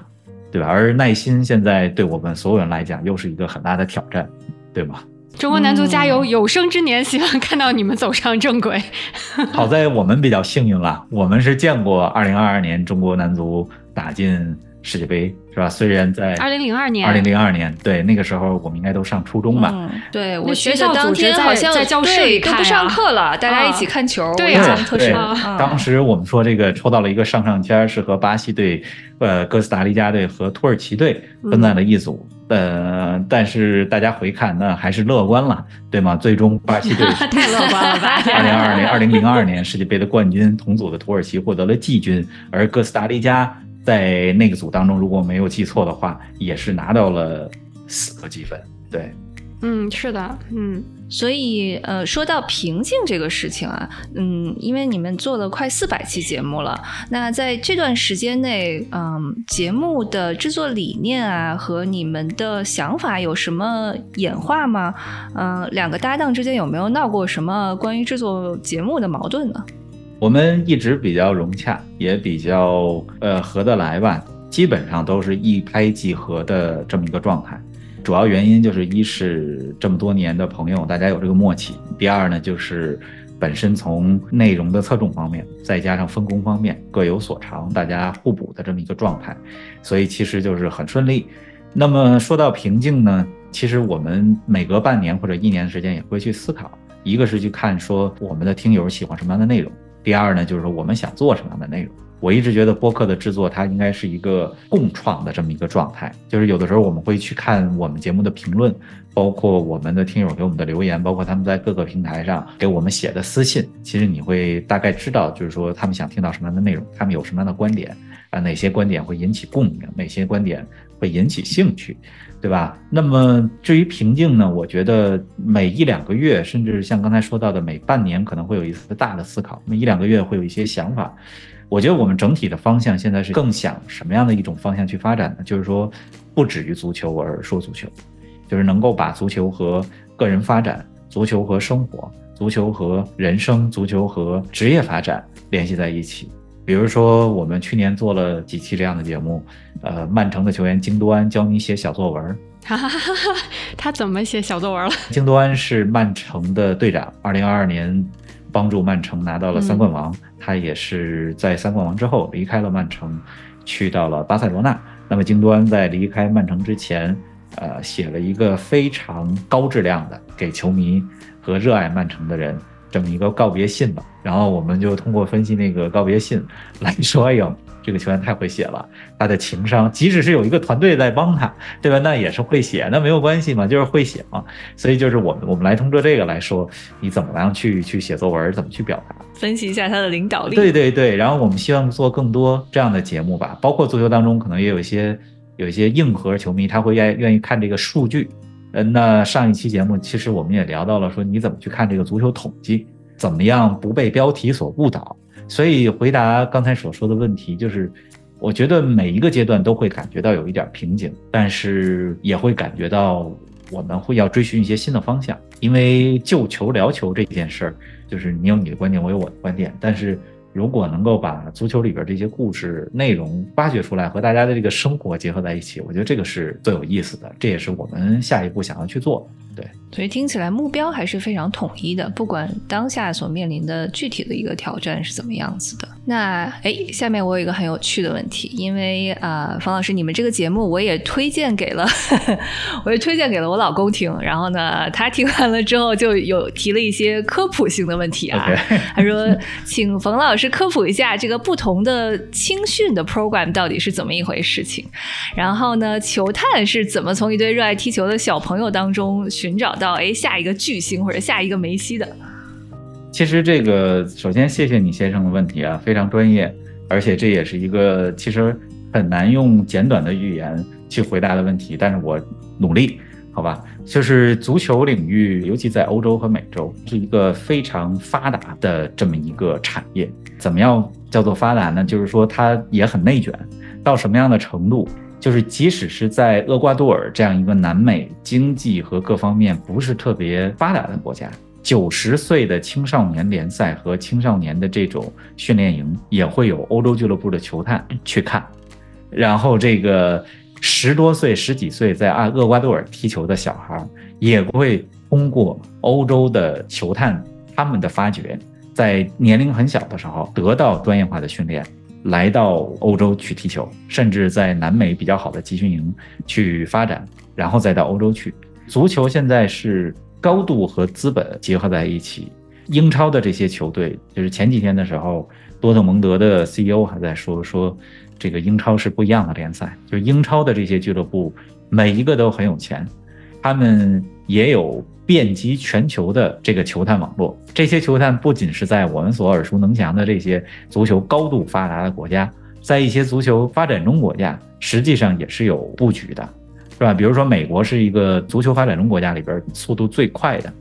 对吧？而耐心现在对我们所有人来讲又是一个很大的挑战，对吗？中国男足加油！有生之年希望看到你们走上正轨。好在我们比较幸运了，我们是见过2022年中国男足打进。世界杯是吧？虽然在二零零二年，二零零二年，对那个时候我们应该都上初中吧？嗯，对，我学校当天好像在教室里都不上课了，大家一起看球，对呀，特殊。当时我们说这个抽到了一个上上签，是和巴西队、呃哥斯达黎加队和土耳其队分在了一组。呃，但是大家回看，那还是乐观了，对吗？最终巴西队 太乐观了吧？二零二零二零零二年世界杯的冠军，同组的土耳其获得了季军，而哥斯达黎加。在那个组当中，如果没有记错的话，也是拿到了四个积分。对，嗯，是的，嗯，所以呃，说到瓶颈这个事情啊，嗯，因为你们做了快四百期节目了，那在这段时间内，嗯，节目的制作理念啊和你们的想法有什么演化吗？嗯，两个搭档之间有没有闹过什么关于制作节目的矛盾呢？我们一直比较融洽，也比较呃合得来吧，基本上都是一拍即合的这么一个状态。主要原因就是一是这么多年的朋友，大家有这个默契；第二呢，就是本身从内容的侧重方面，再加上分工方面各有所长，大家互补的这么一个状态，所以其实就是很顺利。那么说到瓶颈呢，其实我们每隔半年或者一年的时间也会去思考，一个是去看说我们的听友喜欢什么样的内容。第二呢，就是说我们想做什么样的内容。我一直觉得播客的制作它应该是一个共创的这么一个状态，就是有的时候我们会去看我们节目的评论，包括我们的听友给我们的留言，包括他们在各个平台上给我们写的私信，其实你会大概知道，就是说他们想听到什么样的内容，他们有什么样的观点啊，哪些观点会引起共鸣，哪些观点会引起兴趣，对吧？那么至于瓶颈呢，我觉得每一两个月，甚至像刚才说到的每半年，可能会有一次大的思考，每一两个月会有一些想法。我觉得我们整体的方向现在是更想什么样的一种方向去发展呢？就是说，不止于足球而说足球，就是能够把足球和个人发展、足球和生活、足球和人生、足球和职业发展联系在一起。比如说，我们去年做了几期这样的节目，呃，曼城的球员京多安教你写小作文。哈哈哈哈他怎么写小作文了？京多安是曼城的队长，二零二二年。帮助曼城拿到了三冠王，他也是在三冠王之后离开了曼城，去到了巴塞罗那。那么京多安在离开曼城之前，呃，写了一个非常高质量的给球迷和热爱曼城的人这么一个告别信吧。然后我们就通过分析那个告别信来说，哎呦。这个球员太会写了，他的情商，即使是有一个团队在帮他，对吧？那也是会写，那没有关系嘛，就是会写嘛。所以就是我们，我们来通过这个来说，你怎么样去去写作文，怎么去表达，分析一下他的领导力。对对对，然后我们希望做更多这样的节目吧，包括足球当中可能也有一些有一些硬核球迷，他会愿愿意看这个数据。嗯，那上一期节目其实我们也聊到了，说你怎么去看这个足球统计，怎么样不被标题所误导。所以回答刚才所说的问题，就是我觉得每一个阶段都会感觉到有一点瓶颈，但是也会感觉到我们会要追寻一些新的方向，因为就球聊球这件事儿，就是你有你的观点，我有我的观点，但是。如果能够把足球里边这些故事内容挖掘出来，和大家的这个生活结合在一起，我觉得这个是最有意思的。这也是我们下一步想要去做。对，所以听起来目标还是非常统一的，不管当下所面临的具体的一个挑战是怎么样子的。那哎，下面我有一个很有趣的问题，因为啊，冯老师，你们这个节目我也推荐给了，我也推荐给了我老公听，然后呢，他听完了之后就有提了一些科普性的问题啊，他说，请冯老师。是科普一下这个不同的青训的 program 到底是怎么一回事情，然后呢，球探是怎么从一堆热爱踢球的小朋友当中寻找到哎下一个巨星或者下一个梅西的？其实这个首先谢谢你先生的问题啊，非常专业，而且这也是一个其实很难用简短的语言去回答的问题，但是我努力。好吧，就是足球领域，尤其在欧洲和美洲，是一个非常发达的这么一个产业。怎么样叫做发达呢？就是说它也很内卷，到什么样的程度？就是即使是在厄瓜多尔这样一个南美经济和各方面不是特别发达的国家，九十岁的青少年联赛和青少年的这种训练营也会有欧洲俱乐部的球探去看，然后这个。十多岁、十几岁在阿厄瓜多尔踢球的小孩，也会通过欧洲的球探他们的发掘，在年龄很小的时候得到专业化的训练，来到欧洲去踢球，甚至在南美比较好的集训营去发展，然后再到欧洲去。足球现在是高度和资本结合在一起。英超的这些球队，就是前几天的时候，多特蒙德的 CEO 还在说说。这个英超是不一样的联赛，就英超的这些俱乐部每一个都很有钱，他们也有遍及全球的这个球探网络。这些球探不仅是在我们所耳熟能详的这些足球高度发达的国家，在一些足球发展中国家，实际上也是有布局的，是吧？比如说美国是一个足球发展中国家里边速度最快的，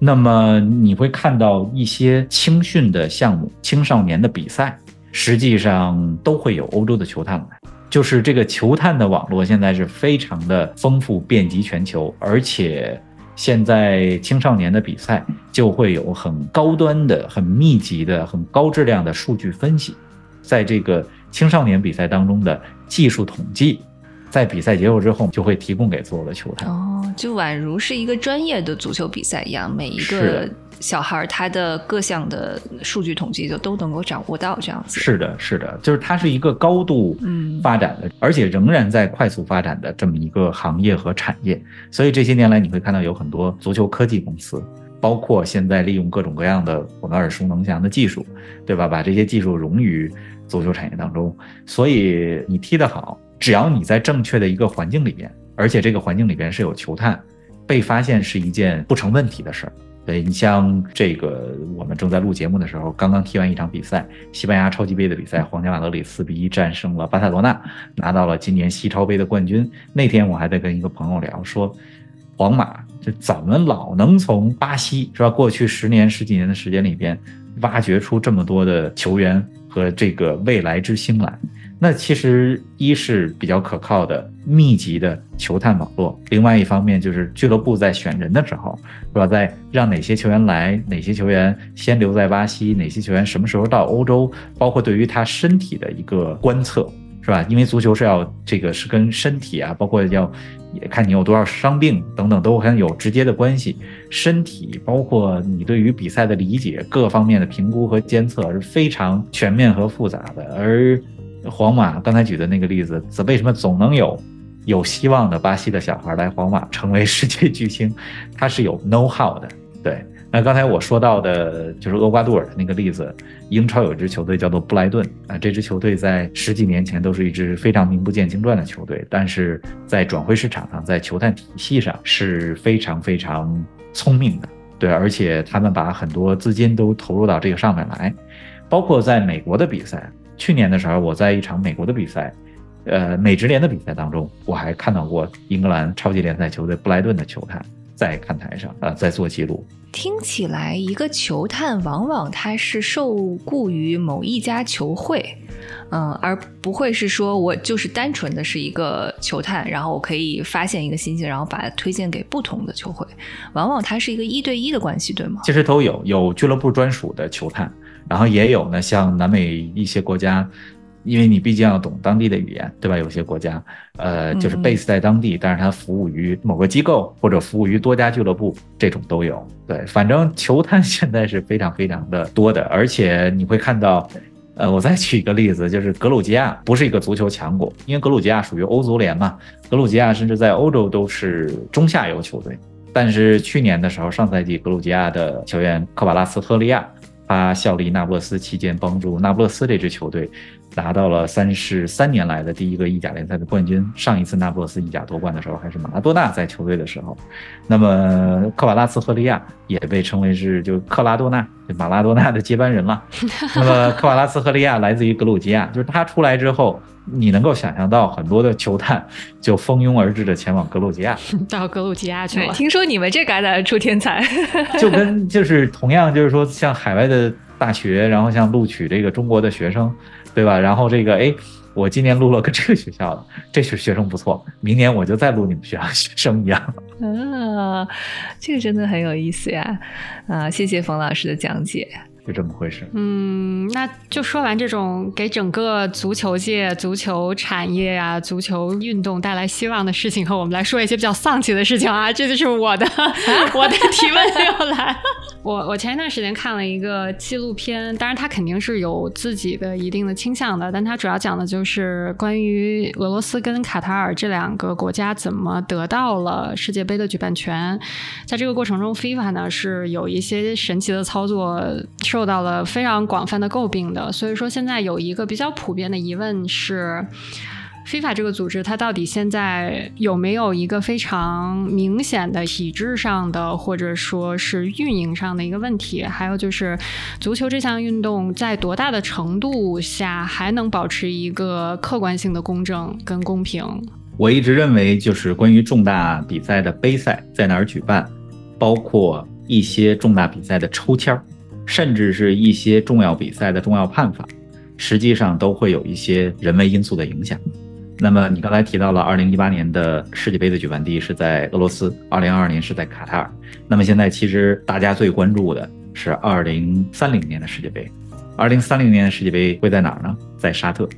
那么你会看到一些青训的项目、青少年的比赛。实际上都会有欧洲的球探来，就是这个球探的网络现在是非常的丰富，遍及全球，而且现在青少年的比赛就会有很高端的、很密集的、很高质量的数据分析，在这个青少年比赛当中的技术统计。在比赛结束之后，就会提供给所有的球探哦，就宛如是一个专业的足球比赛一样，每一个小孩儿他的各项的数据统计就都能够掌握到这样子。是的，是的，就是它是一个高度发展的，而且仍然在快速发展的这么一个行业和产业。所以这些年来，你会看到有很多足球科技公司。包括现在利用各种各样的我们耳熟能详的技术，对吧？把这些技术融于足球产业当中。所以你踢得好，只要你在正确的一个环境里边，而且这个环境里边是有球探，被发现是一件不成问题的事儿。对你像这个，我们正在录节目的时候，刚刚踢完一场比赛，西班牙超级杯的比赛，皇家马德里四比一战胜了巴塞罗那，拿到了今年西超杯的冠军。那天我还在跟一个朋友聊，说皇马这怎么老能从巴西是吧？过去十年十几年的时间里边，挖掘出这么多的球员和这个未来之星来。那其实一是比较可靠的、密集的球探网络，另外一方面就是俱乐部在选人的时候，是吧？在让哪些球员来，哪些球员先留在巴西，哪些球员什么时候到欧洲，包括对于他身体的一个观测，是吧？因为足球是要这个是跟身体啊，包括要也看你有多少伤病等等都很有直接的关系。身体包括你对于比赛的理解，各方面的评估和监测是非常全面和复杂的，而。皇马刚才举的那个例子，为什么总能有有希望的巴西的小孩来皇马成为世界巨星？他是有 know how 的。对，那刚才我说到的就是厄瓜多尔的那个例子，英超有一支球队叫做布莱顿啊，这支球队在十几年前都是一支非常名不见经传的球队，但是在转会市场上，在球探体系上是非常非常聪明的。对，而且他们把很多资金都投入到这个上面来，包括在美国的比赛。去年的时候，我在一场美国的比赛，呃，美职联的比赛当中，我还看到过英格兰超级联赛球队布莱顿的球探在看台上，呃，在做记录。听起来，一个球探往往他是受雇于某一家球会，嗯，而不会是说我就是单纯的是一个球探，然后我可以发现一个新星，然后把它推荐给不同的球会。往往它是一个一对一的关系，对吗？其实都有，有俱乐部专属的球探。然后也有呢，像南美一些国家，因为你毕竟要懂当地的语言，对吧？有些国家，呃，就是 base 在当地，但是它服务于某个机构或者服务于多家俱乐部，这种都有。对，反正球探现在是非常非常的多的，而且你会看到，呃，我再举一个例子，就是格鲁吉亚不是一个足球强国，因为格鲁吉亚属于欧足联嘛，格鲁吉亚甚至在欧洲都是中下游球队。但是去年的时候，上赛季格鲁吉亚的球员科瓦拉斯特利亚。他效力那不勒斯期间，帮助那不勒斯这支球队拿到了三十三年来的第一个意甲联赛的冠军。上一次那不勒斯意甲夺冠的时候，还是马拉多纳在球队的时候。那么科瓦拉茨赫利亚也被称为是就克拉多纳，就马拉多纳的接班人了。那么科瓦拉茨赫利亚来自于格鲁吉亚，就是他出来之后。你能够想象到很多的球探就蜂拥而至的前往格鲁吉亚，到格鲁吉亚去了。听说你们这旮沓出天才，就跟就是同样就是说像海外的大学，然后像录取这个中国的学生，对吧？然后这个哎，我今年录了个这个学校的，这是学生不错，明年我就再录你们学校学生一样。啊，这个真的很有意思呀！啊，谢谢冯老师的讲解。就这么回事。嗯，那就说完这种给整个足球界、足球产业啊、足球运动带来希望的事情后，我们来说一些比较丧气的事情啊。这就是我的 我的提问又来了。我我前一段时间看了一个纪录片，当然它肯定是有自己的一定的倾向的，但它主要讲的就是关于俄罗斯跟卡塔尔这两个国家怎么得到了世界杯的举办权。在这个过程中，FIFA 呢是有一些神奇的操作。受到了非常广泛的诟病的，所以说现在有一个比较普遍的疑问是，FIFA 这个组织它到底现在有没有一个非常明显的体制上的或者说是运营上的一个问题？还有就是足球这项运动在多大的程度下还能保持一个客观性的公正跟公平？我一直认为，就是关于重大比赛的杯赛在哪儿举办，包括一些重大比赛的抽签儿。甚至是一些重要比赛的重要判罚，实际上都会有一些人为因素的影响。那么你刚才提到了2018年的世界杯的举办地是在俄罗斯，2022年是在卡塔尔。那么现在其实大家最关注的是2030年的世界杯。2030年的世界杯会在哪儿呢？在沙特。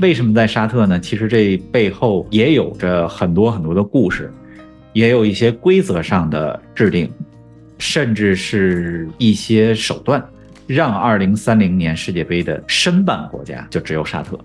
为什么在沙特呢？其实这背后也有着很多很多的故事，也有一些规则上的制定。甚至是一些手段，让二零三零年世界杯的申办国家就只有沙特。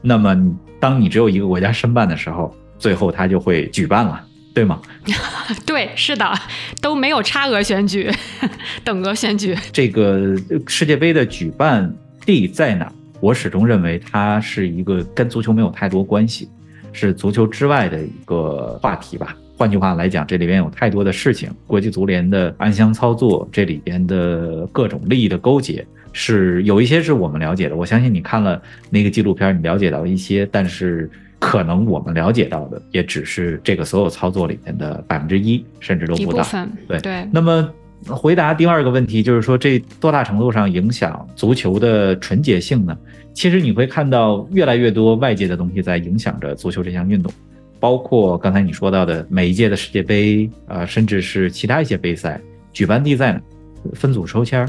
那么，当你只有一个国家申办的时候，最后他就会举办了。对吗？对，是的，都没有差额选举，等额选举。这个世界杯的举办地在哪？我始终认为它是一个跟足球没有太多关系，是足球之外的一个话题吧。换句话来讲，这里边有太多的事情，国际足联的暗箱操作，这里边的各种利益的勾结，是有一些是我们了解的。我相信你看了那个纪录片，你了解到一些，但是。可能我们了解到的也只是这个所有操作里面的百分之一，甚至都不到。对对。那么回答第二个问题，就是说这多大程度上影响足球的纯洁性呢？其实你会看到越来越多外界的东西在影响着足球这项运动，包括刚才你说到的每一届的世界杯，呃，甚至是其他一些杯赛，举办地在哪，分组抽签儿。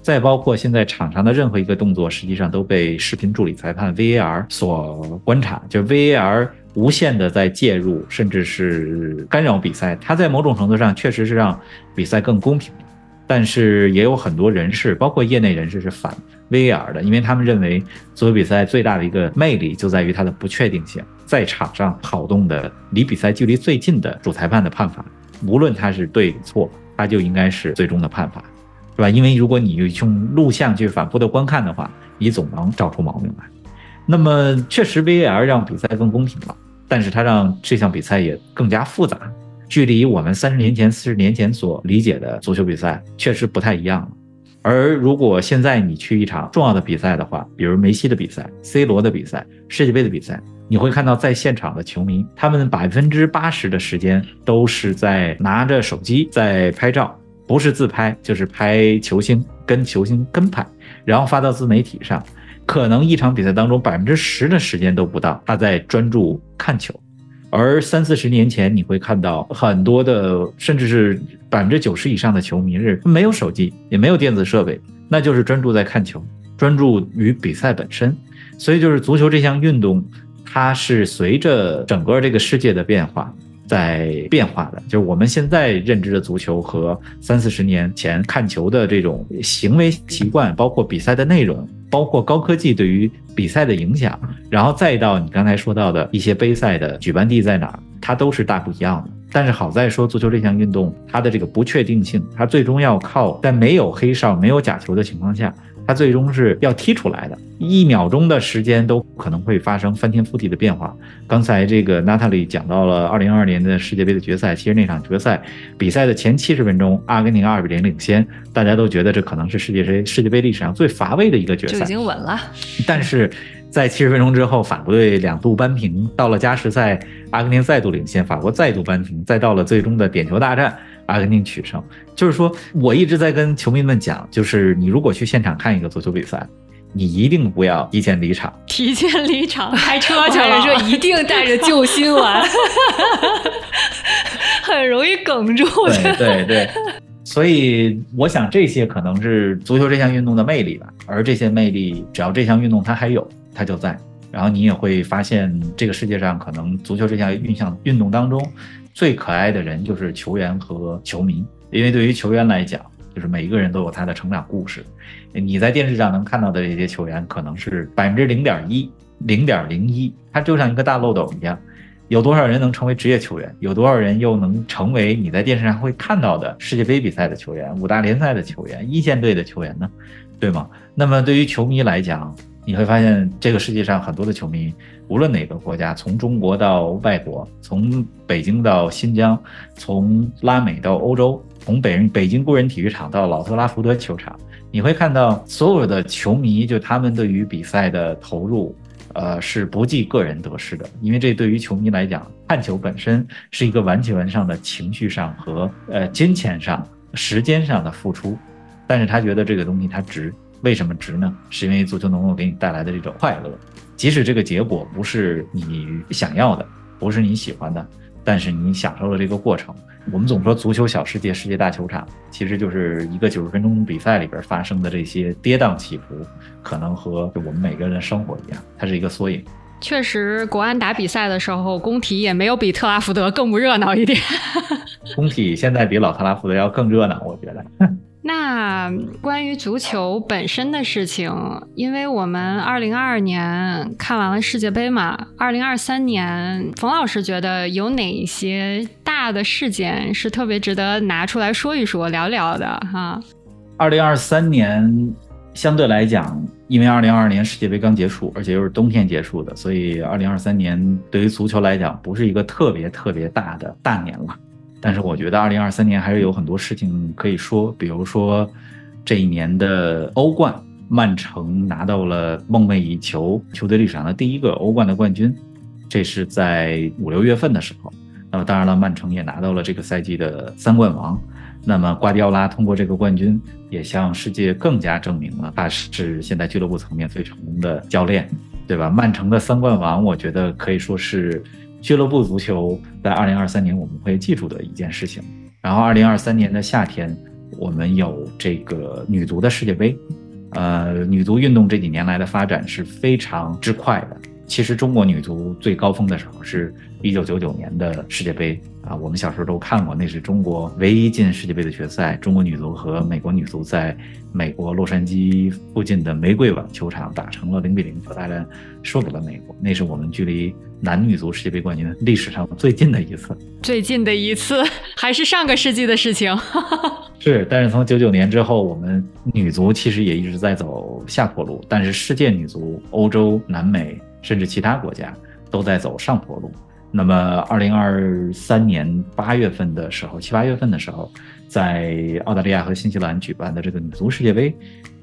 再包括现在场上的任何一个动作，实际上都被视频助理裁判 VAR 所观察，就 VAR 无限的在介入，甚至是干扰比赛。它在某种程度上确实是让比赛更公平，但是也有很多人士，包括业内人士是反 VAR 的，因为他们认为足球比赛最大的一个魅力就在于它的不确定性，在场上跑动的离比赛距离最近的主裁判的判罚，无论他是对错，他就应该是最终的判罚。是吧？因为如果你用录像去反复的观看的话，你总能找出毛病来。那么，确实 VAR 让比赛更公平了，但是它让这项比赛也更加复杂，距离我们三十年前、四十年前所理解的足球比赛确实不太一样了。而如果现在你去一场重要的比赛的话，比如梅西的比赛、C 罗的比赛、世界杯的比赛，你会看到在现场的球迷，他们百分之八十的时间都是在拿着手机在拍照。不是自拍，就是拍球星跟球星跟拍，然后发到自媒体上。可能一场比赛当中百分之十的时间都不到，他在专注看球。而三四十年前，你会看到很多的，甚至是百分之九十以上的球迷是没有手机，也没有电子设备，那就是专注在看球，专注于比赛本身。所以，就是足球这项运动，它是随着整个这个世界的变化。在变化的，就是我们现在认知的足球和三四十年前看球的这种行为习惯，包括比赛的内容，包括高科技对于比赛的影响，然后再到你刚才说到的一些杯赛的举办地在哪儿，它都是大不一样的。但是好在说足球这项运动，它的这个不确定性，它最终要靠在没有黑哨、没有假球的情况下。它最终是要踢出来的，一秒钟的时间都可能会发生翻天覆地的变化。刚才这个娜塔莉讲到了二零二二年的世界杯的决赛，其实那场决赛比赛的前七十分钟，阿根廷二比零领先，大家都觉得这可能是世界杯世界杯历史上最乏味的一个决赛，就已经稳了。但是在七十分钟之后，法国队两度扳平，到了加时赛，阿根廷再度领先，法国再度扳平，再到了最终的点球大战。阿根廷取胜，就是说，我一直在跟球迷们讲，就是你如果去现场看一个足球比赛，你一定不要提前离场。提前离场，开车去了。说一定带着救心丸，很容易哽住。对对对，所以我想这些可能是足球这项运动的魅力吧。而这些魅力，只要这项运动它还有，它就在。然后你也会发现，这个世界上可能足球这项运项运动当中。最可爱的人就是球员和球迷，因为对于球员来讲，就是每一个人都有他的成长故事。你在电视上能看到的这些球员，可能是百分之零点一、零点零一，他就像一个大漏斗一样。有多少人能成为职业球员？有多少人又能成为你在电视上会看到的世界杯比赛的球员、五大联赛的球员、一线队的球员呢？对吗？那么对于球迷来讲，你会发现这个世界上很多的球迷。无论哪个国家，从中国到外国，从北京到新疆，从拉美到欧洲，从北北京工人体育场到老特拉福德球场，你会看到所有的球迷，就他们对于比赛的投入，呃，是不计个人得失的，因为这对于球迷来讲，看球本身是一个完全上的情绪上和呃金钱上、时间上的付出，但是他觉得这个东西它值，为什么值呢？是因为足球能够给你带来的这种快乐。即使这个结果不是你想要的，不是你喜欢的，但是你享受了这个过程。我们总说足球小世界，世界大球场，其实就是一个九十分钟比赛里边发生的这些跌宕起伏，可能和我们每个人的生活一样，它是一个缩影。确实，国安打比赛的时候，工体也没有比特拉福德更不热闹一点。工体现在比老特拉福德要更热闹，我觉得。那关于足球本身的事情，因为我们二零二二年看完了世界杯嘛，二零二三年，冯老师觉得有哪些大大的事件，是特别值得拿出来说一说、聊聊的哈。二零二三年相对来讲，因为二零二二年世界杯刚结束，而且又是冬天结束的，所以二零二三年对于足球来讲不是一个特别特别大的大年了。但是我觉得二零二三年还是有很多事情可以说，比如说这一年的欧冠，曼城拿到了梦寐以求球队历史上的第一个欧冠的冠军，这是在五六月份的时候。那么当然了，曼城也拿到了这个赛季的三冠王。那么瓜迪奥拉通过这个冠军，也向世界更加证明了他是现在俱乐部层面最成功的教练，对吧？曼城的三冠王，我觉得可以说是。俱乐部足球在二零二三年我们会记住的一件事情。然后二零二三年的夏天，我们有这个女足的世界杯。呃，女足运动这几年来的发展是非常之快的。其实中国女足最高峰的时候是一九九九年的世界杯啊，我们小时候都看过，那是中国唯一进世界杯的决赛。中国女足和美国女足在美国洛杉矶附近的玫瑰网球场打成了零比零，把大战输给了美国。那是我们距离男女足世界杯冠军历史上最近的一次，最近的一次 还是上个世纪的事情。是，但是从九九年之后，我们女足其实也一直在走下坡路，但是世界女足、欧洲、南美。甚至其他国家都在走上坡路。那么，二零二三年八月份的时候，七八月份的时候，在澳大利亚和新西兰举办的这个女足世界杯，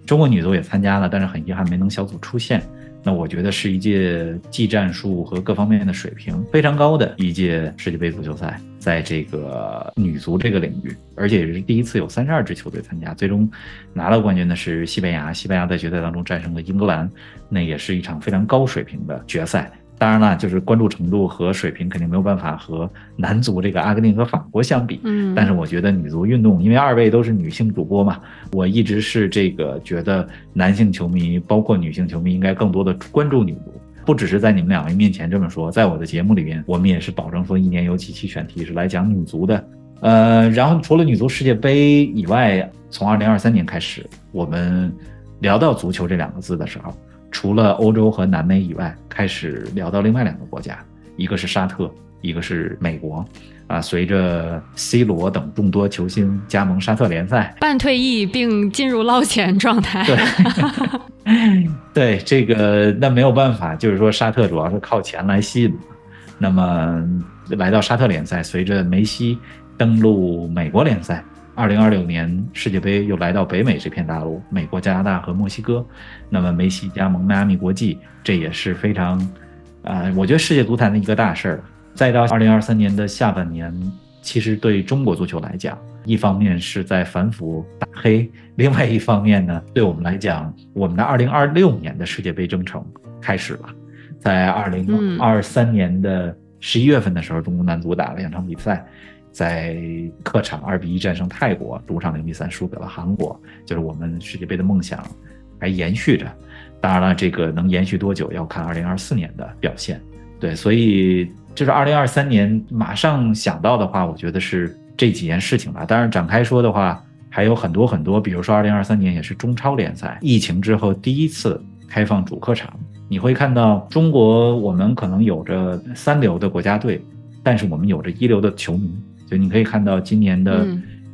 中国女足也参加了，但是很遗憾没能小组出线。那我觉得是一届技战术和各方面的水平非常高的一届世界杯足球赛，在这个女足这个领域，而且也是第一次有三十二支球队参加，最终拿了冠军的是西班牙。西班牙在决赛当中战胜了英格兰，那也是一场非常高水平的决赛。当然了，就是关注程度和水平肯定没有办法和男足这个阿根廷和法国相比。嗯，但是我觉得女足运动，因为二位都是女性主播嘛，我一直是这个觉得男性球迷包括女性球迷应该更多的关注女足，不只是在你们两位面前这么说，在我的节目里面，我们也是保证说一年有几期选题是来讲女足的。呃，然后除了女足世界杯以外，从二零二三年开始，我们聊到足球这两个字的时候。除了欧洲和南美以外，开始聊到另外两个国家，一个是沙特，一个是美国。啊，随着 C 罗等众多球星加盟沙特联赛，半退役并进入捞钱状态。对，对这个那没有办法，就是说沙特主要是靠钱来吸引。那么来到沙特联赛，随着梅西登陆美国联赛。二零二六年世界杯又来到北美这片大陆，美国、加拿大和墨西哥。那么梅西加盟迈阿密国际，这也是非常，啊，我觉得世界足坛的一个大事儿。再到二零二三年的下半年，其实对中国足球来讲，一方面是在反腐打黑，另外一方面呢，对我们来讲，我们的二零二六年的世界杯征程开始了。在二零二三年的十一月份的时候，中国男足打了两场比赛。在客场二比一战胜泰国，主场零比三输给了韩国，就是我们世界杯的梦想还延续着。当然了，这个能延续多久要看二零二四年的表现。对，所以就是二零二三年马上想到的话，我觉得是这几件事情吧。当然展开说的话还有很多很多，比如说二零二三年也是中超联赛疫情之后第一次开放主客场，你会看到中国我们可能有着三流的国家队，但是我们有着一流的球迷。就你可以看到，今年的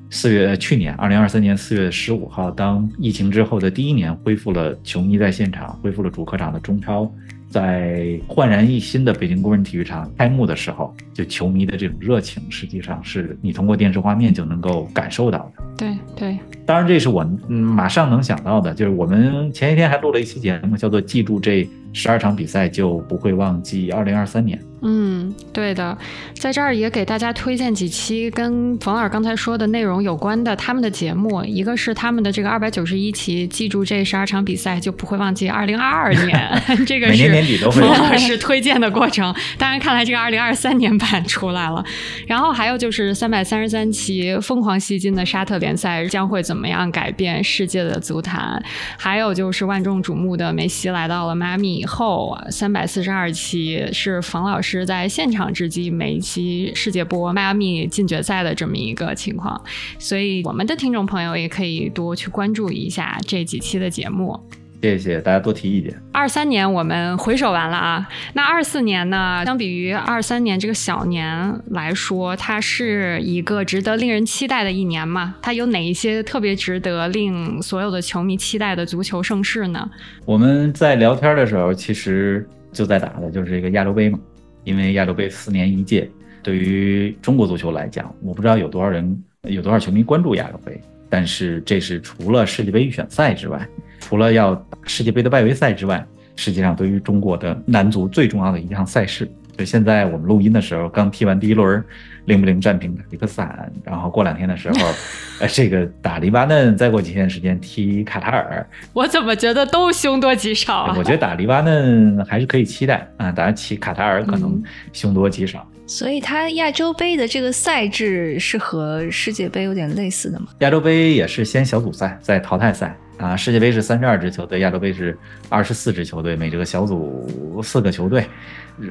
四月，去年二零二三年四月十五号，当疫情之后的第一年恢复了球迷在现场，恢复了主客场的中超，在焕然一新的北京工人体育场开幕的时候，就球迷的这种热情，实际上是你通过电视画面就能够感受到的。对对，当然这是我马上能想到的，就是我们前一天还录了一期节目，叫做《记住这十二场比赛，就不会忘记二零二三年》。嗯，对的，在这儿也给大家推荐几期跟冯老师刚才说的内容有关的他们的节目，一个是他们的这个二百九十一期，记住这十二场比赛就不会忘记二零二二 年，这个是冯老师推荐的过程。当然，看来这个二零二三年版出来了。然后还有就是三百三十三期疯狂吸金的沙特联赛将会怎么样改变世界的足坛？还有就是万众瞩目的梅西来到了迈阿密以后，三百四十二期是冯老师。是在现场直击每一期世界波迈阿密进决赛的这么一个情况，所以我们的听众朋友也可以多去关注一下这几期的节目。谢谢大家多提意见。二三年我们回首完了啊，那二四年呢？相比于二三年这个小年来说，它是一个值得令人期待的一年嘛？它有哪一些特别值得令所有的球迷期待的足球盛事呢？我们在聊天的时候，其实就在打的就是这个亚洲杯嘛，因为亚洲杯四年一届，对于中国足球来讲，我不知道有多少人、有多少球迷关注亚洲杯，但是这是除了世界杯预选赛之外。除了要打世界杯的外围赛之外，实际上对于中国的男足最重要的一项赛事，就现在我们录音的时候刚踢完第一轮，零不零战平塔吉克斯坦，然后过两天的时候，呃，这个打黎巴嫩，再过几天时间踢卡塔尔。我怎么觉得都凶多吉少啊？我觉得打黎巴嫩还是可以期待啊，当然踢卡塔尔可能凶多吉少。所以它亚洲杯的这个赛制是和世界杯有点类似的吗？亚洲杯也是先小组赛，再淘汰赛。啊，世界杯是三十二支球队，亚洲杯是二十四支球队，每个小组四个球队，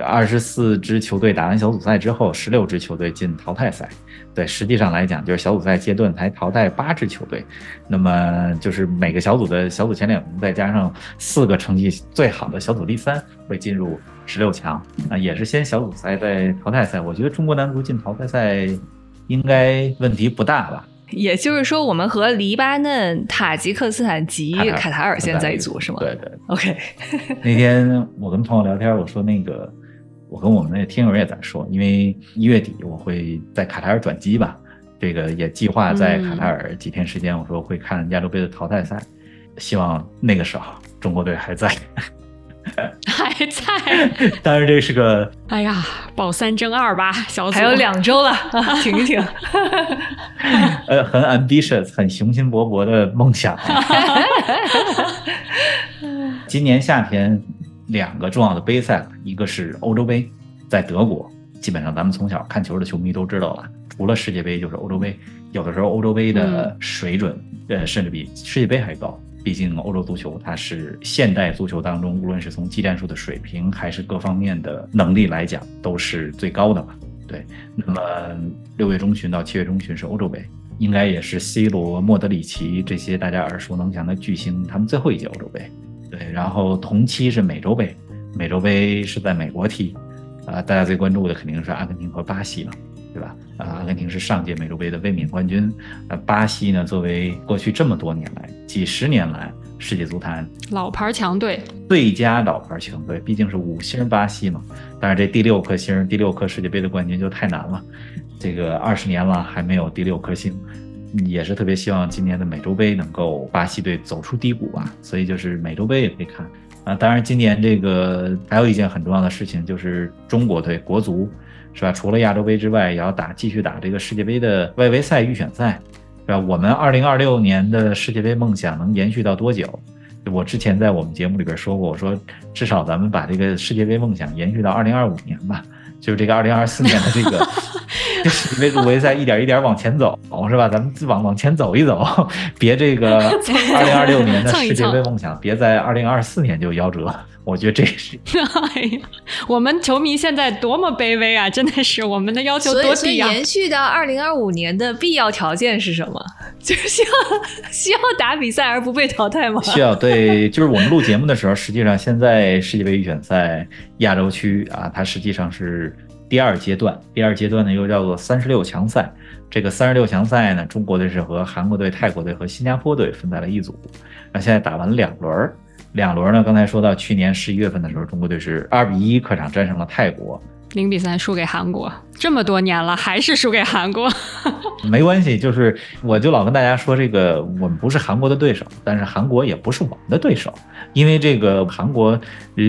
二十四支球队打完小组赛之后，十六支球队进淘汰赛。对，实际上来讲，就是小组赛阶段才淘汰八支球队，那么就是每个小组的小组前两名，再加上四个成绩最好的小组第三，会进入十六强。啊，也是先小组赛再淘汰赛。我觉得中国男足进淘汰赛应该问题不大吧。也就是说，我们和黎巴嫩、塔吉克斯坦及卡塔尔现在一组是吗？对对。OK。那天我跟朋友聊天，我说那个，我跟我们那听友也在说，因为一月底我会在卡塔尔转机吧，这个也计划在卡塔尔几天时间，我说会看亚洲杯的淘汰赛，希望那个时候中国队还在。还在，当然这是个，哎呀，保三争二吧，小组还有两周了，挺一挺，呃，很 ambitious，很雄心勃勃的梦想。今年夏天两个重要的杯赛，一个是欧洲杯，在德国，基本上咱们从小看球的球迷都知道了，除了世界杯就是欧洲杯，有的时候欧洲杯的水准，呃，甚至比世界杯还高。毕竟欧洲足球它是现代足球当中，无论是从技战术的水平还是各方面的能力来讲，都是最高的嘛。对，那么六月中旬到七月中旬是欧洲杯，应该也是 C 罗、莫德里奇这些大家耳熟能详的巨星他们最后一届欧洲杯。对，然后同期是美洲杯，美洲杯是在美国踢，啊，大家最关注的肯定是阿根廷和巴西了。对吧？啊，阿根廷是上届美洲杯的卫冕冠军。那巴西呢？作为过去这么多年来、几十年来世界足坛老牌强队、最佳老牌强队，毕竟是五星巴西嘛。但是这第六颗星、第六颗世界杯的冠军就太难了。这个二十年了还没有第六颗星，也是特别希望今年的美洲杯能够巴西队走出低谷吧。所以就是美洲杯也可以看啊。当然，今年这个还有一件很重要的事情，就是中国队国足。是吧？除了亚洲杯之外，也要打继续打这个世界杯的外围赛预选赛，是吧？我们二零二六年的世界杯梦想能延续到多久？我之前在我们节目里边说过，我说至少咱们把这个世界杯梦想延续到二零二五年吧，就是这个二零二四年的这个 世界杯入围赛一点一点往前走，是吧？咱们往往前走一走，别这个 二零二六年的世界杯梦想别在二零二四年就夭折。我觉得这是，哎呀，我们球迷现在多么卑微啊！真的是我们的要求多低啊！延续到二零二五年的必要条件是什么？就是需要需要打比赛而不被淘汰吗？需要对，就是我们录节目的时候，实际上现在世界杯预选赛亚洲区啊，它实际上是第二阶段。第二阶段呢，又叫做三十六强赛。这个三十六强赛呢，中国队是和韩国队、泰国队和新加坡队分在了一组。那现在打完了两轮。两轮呢？刚才说到去年十一月份的时候，中国队是二比一客场战胜了泰国，零比三输给韩国。这么多年了，还是输给韩国。没关系，就是我就老跟大家说，这个我们不是韩国的对手，但是韩国也不是我们的对手，因为这个韩国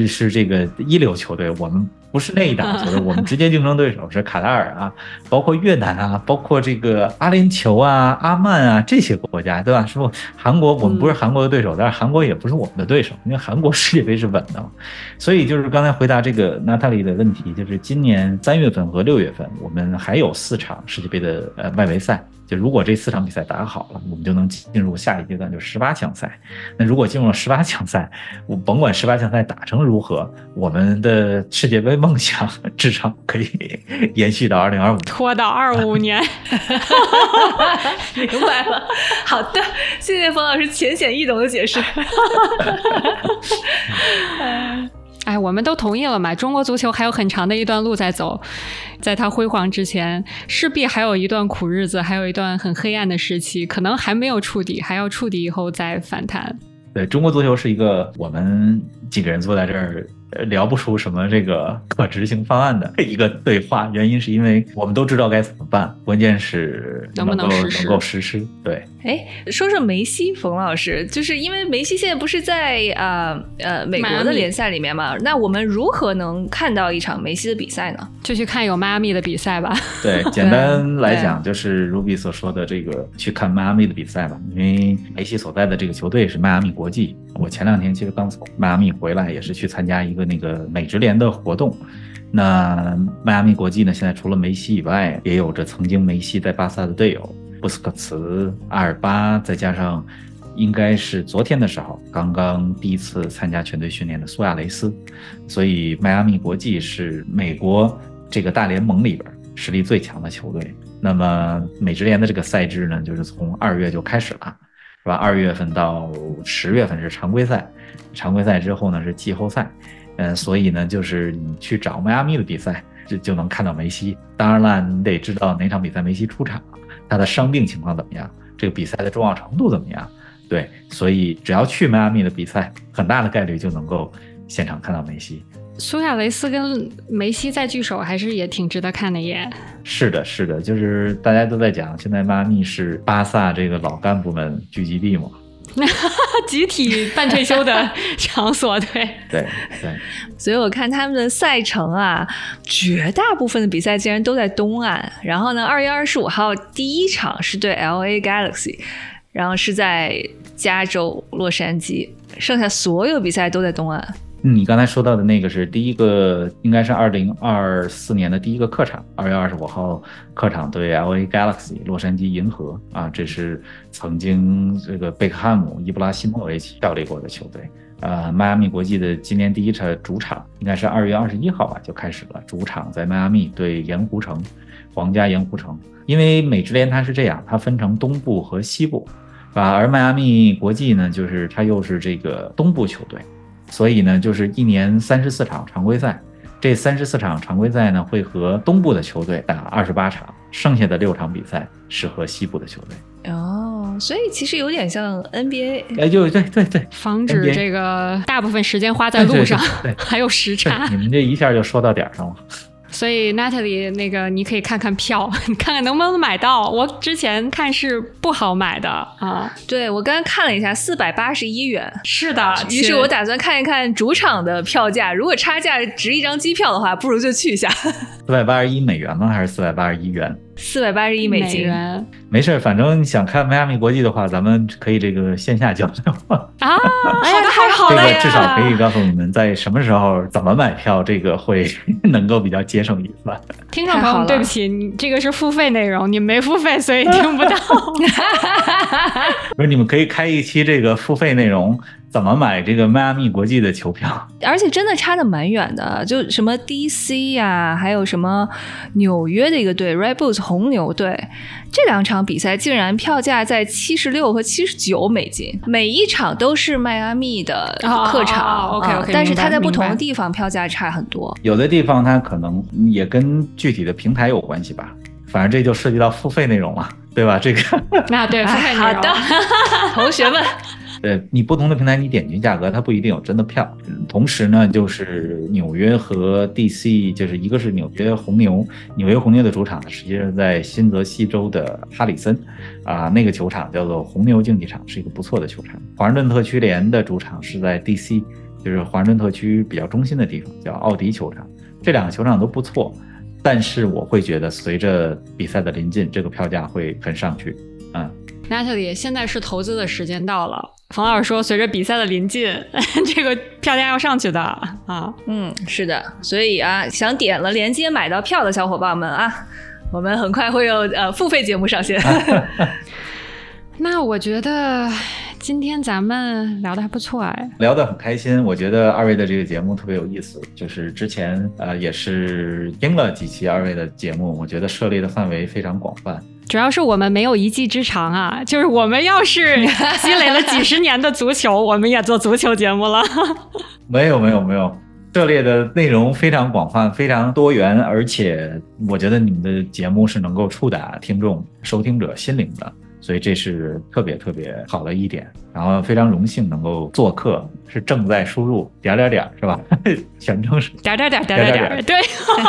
是这个一流球队，我们。不是那一档球队，我们直接竞争对手是卡塔尔啊，包括越南啊，包括这个阿联酋啊、阿曼啊这些国家，对吧？是不？韩国我们不是韩国的对手，但是韩国也不是我们的对手，因为韩国世界杯是稳的嘛。所以就是刚才回答这个娜塔莉的问题，就是今年三月份和六月份，我们还有四场世界杯的呃外围赛。就如果这四场比赛打好了，我们就能进入下一阶段，就十八强赛。那如果进入了十八强赛，我甭管十八强赛打成如何，我们的世界杯梦想 至少可以延续到二零二五，拖到二五年。明白了，好的，谢谢冯老师浅显易懂的解释。哎，我们都同意了嘛？中国足球还有很长的一段路在走，在它辉煌之前，势必还有一段苦日子，还有一段很黑暗的时期，可能还没有触底，还要触底以后再反弹。对中国足球是一个我们几个人坐在这儿。聊不出什么这个可执行方案的一个对话，原因是因为我们都知道该怎么办，关键是能不能能够实施。对，哎，说说梅西，冯老师，就是因为梅西现在不是在呃呃美国的联赛里面嘛？那我们如何能看到一场梅西的比赛呢？就去看有迈阿密的比赛吧。对，简单来讲就是卢比所说的这个去看迈阿密的比赛吧，因为梅西所在的这个球队是迈阿密国际。我前两天其实刚从迈阿密回来，也是去参加一个那个美职联的活动。那迈阿密国际呢，现在除了梅西以外，也有着曾经梅西在巴萨的队友布斯克茨、阿尔巴，再加上应该是昨天的时候刚刚第一次参加全队训练的苏亚雷斯。所以迈阿密国际是美国这个大联盟里边实力最强的球队。那么美职联的这个赛制呢，就是从二月就开始了。是吧？二月份到十月份是常规赛，常规赛之后呢是季后赛，嗯，所以呢就是你去找迈阿密的比赛，就就能看到梅西。当然了，你得知道哪场比赛梅西出场，他的伤病情况怎么样，这个比赛的重要程度怎么样。对，所以只要去迈阿密的比赛，很大的概率就能够现场看到梅西。苏亚雷斯跟梅西再聚首，还是也挺值得看的耶。是的，是的，就是大家都在讲，现在迈阿密是巴萨这个老干部们聚集地嘛，集体半退休的场所，对，对，对。所以我看他们的赛程啊，绝大部分的比赛竟然都在东岸。然后呢，二月二十五号第一场是对 L A Galaxy，然后是在加州洛杉矶，剩下所有比赛都在东岸。你刚才说到的那个是第一个，应该是二零二四年的第一个客场，二月二十五号客场对 L A Galaxy 洛杉矶银河啊，这是曾经这个贝克汉姆、伊布拉希莫维奇效力过的球队。呃，迈阿密国际的今年第一场主场应该是二月二十一号吧就开始了，主场在迈阿密对盐湖城，皇家盐湖城。因为美职联它是这样，它分成东部和西部，啊，而迈阿密国际呢，就是它又是这个东部球队。所以呢，就是一年三十四场常规赛，这三十四场常规赛呢，会和东部的球队打二十八场，剩下的六场比赛是和西部的球队。哦，所以其实有点像 NBA，哎，就对对对，防止这个大部分时间花在路上，对 还有时差。你们这一下就说到点儿上了。所以 Natalie，那个你可以看看票，你 看看能不能买到。我之前看是不好买的啊。对我刚刚看了一下，四百八十一元。是的，于是我打算看一看主场的票价，如果差价值一张机票的话，不如就去一下。四百八十一美元吗？还是四百八十一元？四百八十一美金，没事，反正想看迈阿密国际的话，咱们可以这个线下交流啊。哎呀，太好了这个至少可以告诉你们在什么时候怎么买票，这个会能够比较节省预算。听众朋友们，对不起，你这个是付费内容，你没付费，所以听不到。不是，你们可以开一期这个付费内容。怎么买这个迈阿密国际的球票？而且真的差的蛮远的，就什么 DC 呀，还有什么纽约的一个队 Red Bulls 红牛队，这两场比赛竟然票价在七十六和七十九美金，每一场都是迈阿密的客场，OK OK，但是它在不同的地方票价差很多。有的地方它可能也跟具体的平台有关系吧，反正这就涉及到付费内容了，对吧？这个那对，付费好的，同学们。呃，你不同的平台，你点击价格，它不一定有真的票。同时呢，就是纽约和 DC，就是一个是纽约红牛，纽约红牛的主场呢，实际上在新泽西州的哈里森，啊，那个球场叫做红牛竞技场，是一个不错的球场。华盛顿特区联的主场是在 DC，就是华盛顿特区比较中心的地方，叫奥迪球场。这两个球场都不错，但是我会觉得随着比赛的临近，这个票价会很上去。嗯，Natalie，现在是投资的时间到了。冯老师说：“随着比赛的临近，这个票价要上去的啊。嗯，是的，所以啊，想点了连接买到票的小伙伴们啊，我们很快会有呃付费节目上线。那我觉得今天咱们聊的还不错哎，聊得很开心。我觉得二位的这个节目特别有意思，就是之前呃也是听了几期二位的节目，我觉得涉猎的范围非常广泛。主要是我们没有一技之长啊，就是我们要是积累了几十年的足球，我们也做足球节目了。没有没有没有，涉猎的内容非常广泛，非常多元，而且我觉得你们的节目是能够触达听众、收听者心灵的。所以这是特别特别好的一点，然后非常荣幸能够做客，是正在输入点点点是吧？全称是点点点点点点，对，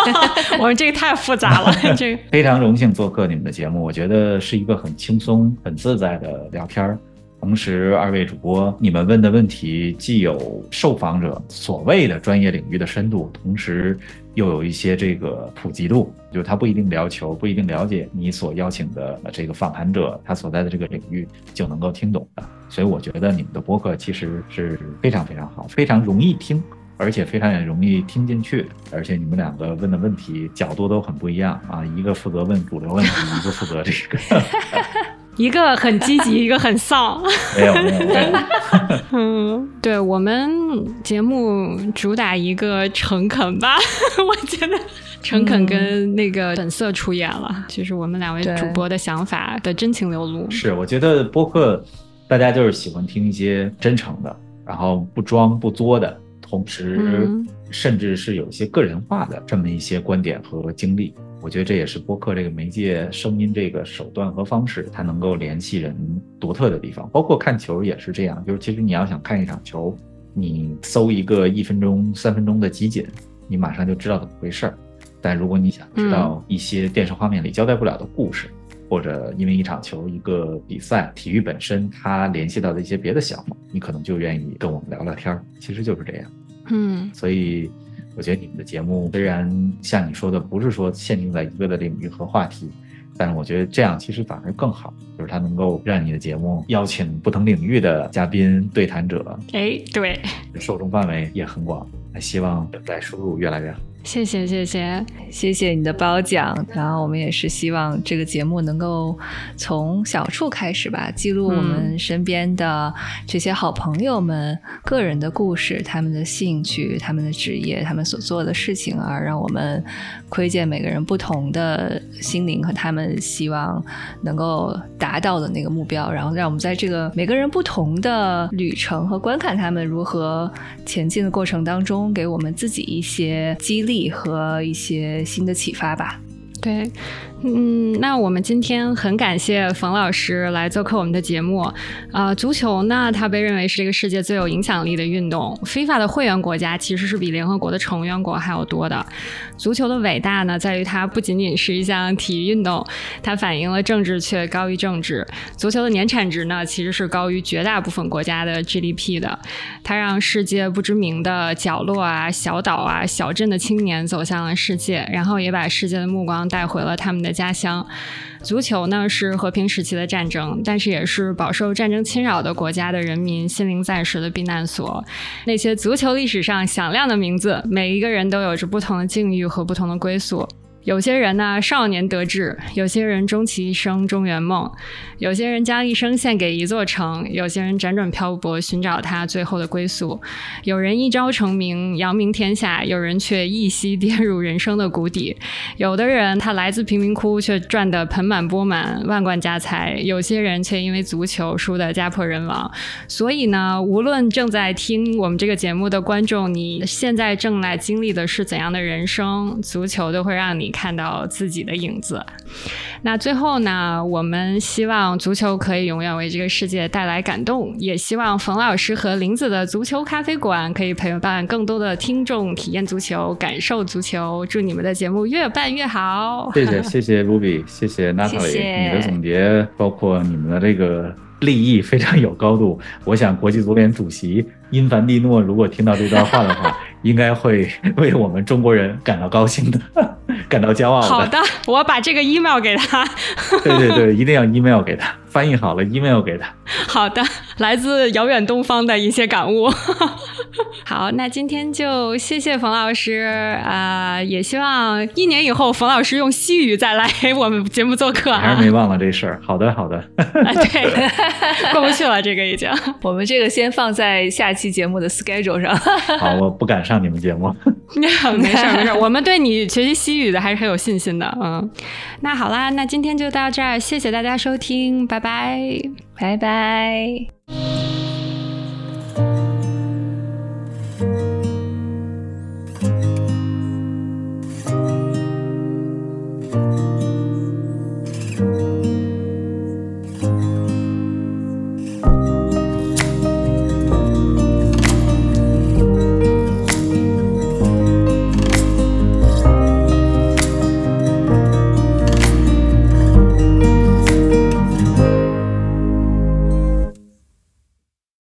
我们这个太复杂了，这个非常荣幸做客你们的节目，我觉得是一个很轻松、很自在的聊天儿。同时，二位主播，你们问的问题既有受访者所谓的专业领域的深度，同时又有一些这个普及度，就是他不一定聊球，不一定了解你所邀请的这个访谈者他所在的这个领域就能够听懂的。所以我觉得你们的播客其实是非常非常好，非常容易听，而且非常也容易听进去。而且你们两个问的问题角度都很不一样啊，一个负责问主流问题，一个负责这个。一个很积极，一个很丧。没有，没有。嗯，对我们节目主打一个诚恳吧，我觉得诚恳跟那个本色出演了，就是我们两位主播的想法的真情流露。是，我觉得播客大家就是喜欢听一些真诚的，然后不装不作的，同时甚至是有一些个人化的这么一些观点和经历。我觉得这也是播客这个媒介、声音这个手段和方式，它能够联系人独特的地方。包括看球也是这样，就是其实你要想看一场球，你搜一个一分钟、三分钟的集锦，你马上就知道怎么回事儿。但如果你想知道一些电视画面里交代不了的故事，或者因为一场球、一个比赛、体育本身它联系到的一些别的项目，你可能就愿意跟我们聊聊天儿。其实就是这样。嗯，所以。我觉得你们的节目虽然像你说的，不是说限定在一个的领域和话题，但是我觉得这样其实反而更好，就是它能够让你的节目邀请不同领域的嘉宾对谈者。哎，对，受众范围也很广，希望在收入越来越好。谢谢谢谢谢谢你的褒奖，然后我们也是希望这个节目能够从小处开始吧，记录我们身边的这些好朋友们个人的故事、他们的兴趣、他们的职业、他们所做的事情，而让我们窥见每个人不同的心灵和他们希望能够达到的那个目标，然后让我们在这个每个人不同的旅程和观看他们如何前进的过程当中，给我们自己一些激励。和一些新的启发吧。对。嗯，那我们今天很感谢冯老师来做客我们的节目。啊，足球呢，它被认为是这个世界最有影响力的运动。非法的会员国家其实是比联合国的成员国还要多的。足球的伟大呢，在于它不仅仅是一项体育运动，它反映了政治却高于政治。足球的年产值呢，其实是高于绝大部分国家的 GDP 的。它让世界不知名的角落啊、小岛啊、小镇的青年走向了世界，然后也把世界的目光带回了他们的。家乡，足球呢是和平时期的战争，但是也是饱受战争侵扰的国家的人民心灵暂时的避难所。那些足球历史上响亮的名字，每一个人都有着不同的境遇和不同的归宿。有些人呢，少年得志；有些人终其一生中圆梦；有些人将一生献给一座城；有些人辗转漂泊，寻找他最后的归宿。有人一朝成名，扬名天下；有人却一夕跌入人生的谷底。有的人他来自贫民窟，却赚得盆满钵满、万贯家财；有些人却因为足球输得家破人亡。所以呢，无论正在听我们这个节目的观众，你现在正在经历的是怎样的人生，足球都会让你。看到自己的影子。那最后呢？我们希望足球可以永远为这个世界带来感动，也希望冯老师和林子的足球咖啡馆可以陪伴更多的听众体验足球、感受足球。祝你们的节目越办越好！谢谢谢谢 Ruby，谢谢 Natalie，你的总结包括你们的这个立意非常有高度。我想国际足联主席因凡蒂诺如果听到这段话的话，应该会为我们中国人感到高兴的。感到骄傲的。好的，我把这个 email 给他。对对对，一定要 email 给他，翻译好了 email 给他。好的，来自遥远东方的一些感悟。好，那今天就谢谢冯老师啊，也希望一年以后冯老师用西语再来我们节目做客。还是没忘了这事儿。好的，好的。对，过不去了，这个已经。我们这个先放在下期节目的 schedule 上。好，我不敢上你们节目。没事没事，我们对你学习西语还是很有信心的。嗯，那好啦，那今天就到这儿，谢谢大家收听，拜拜，拜拜。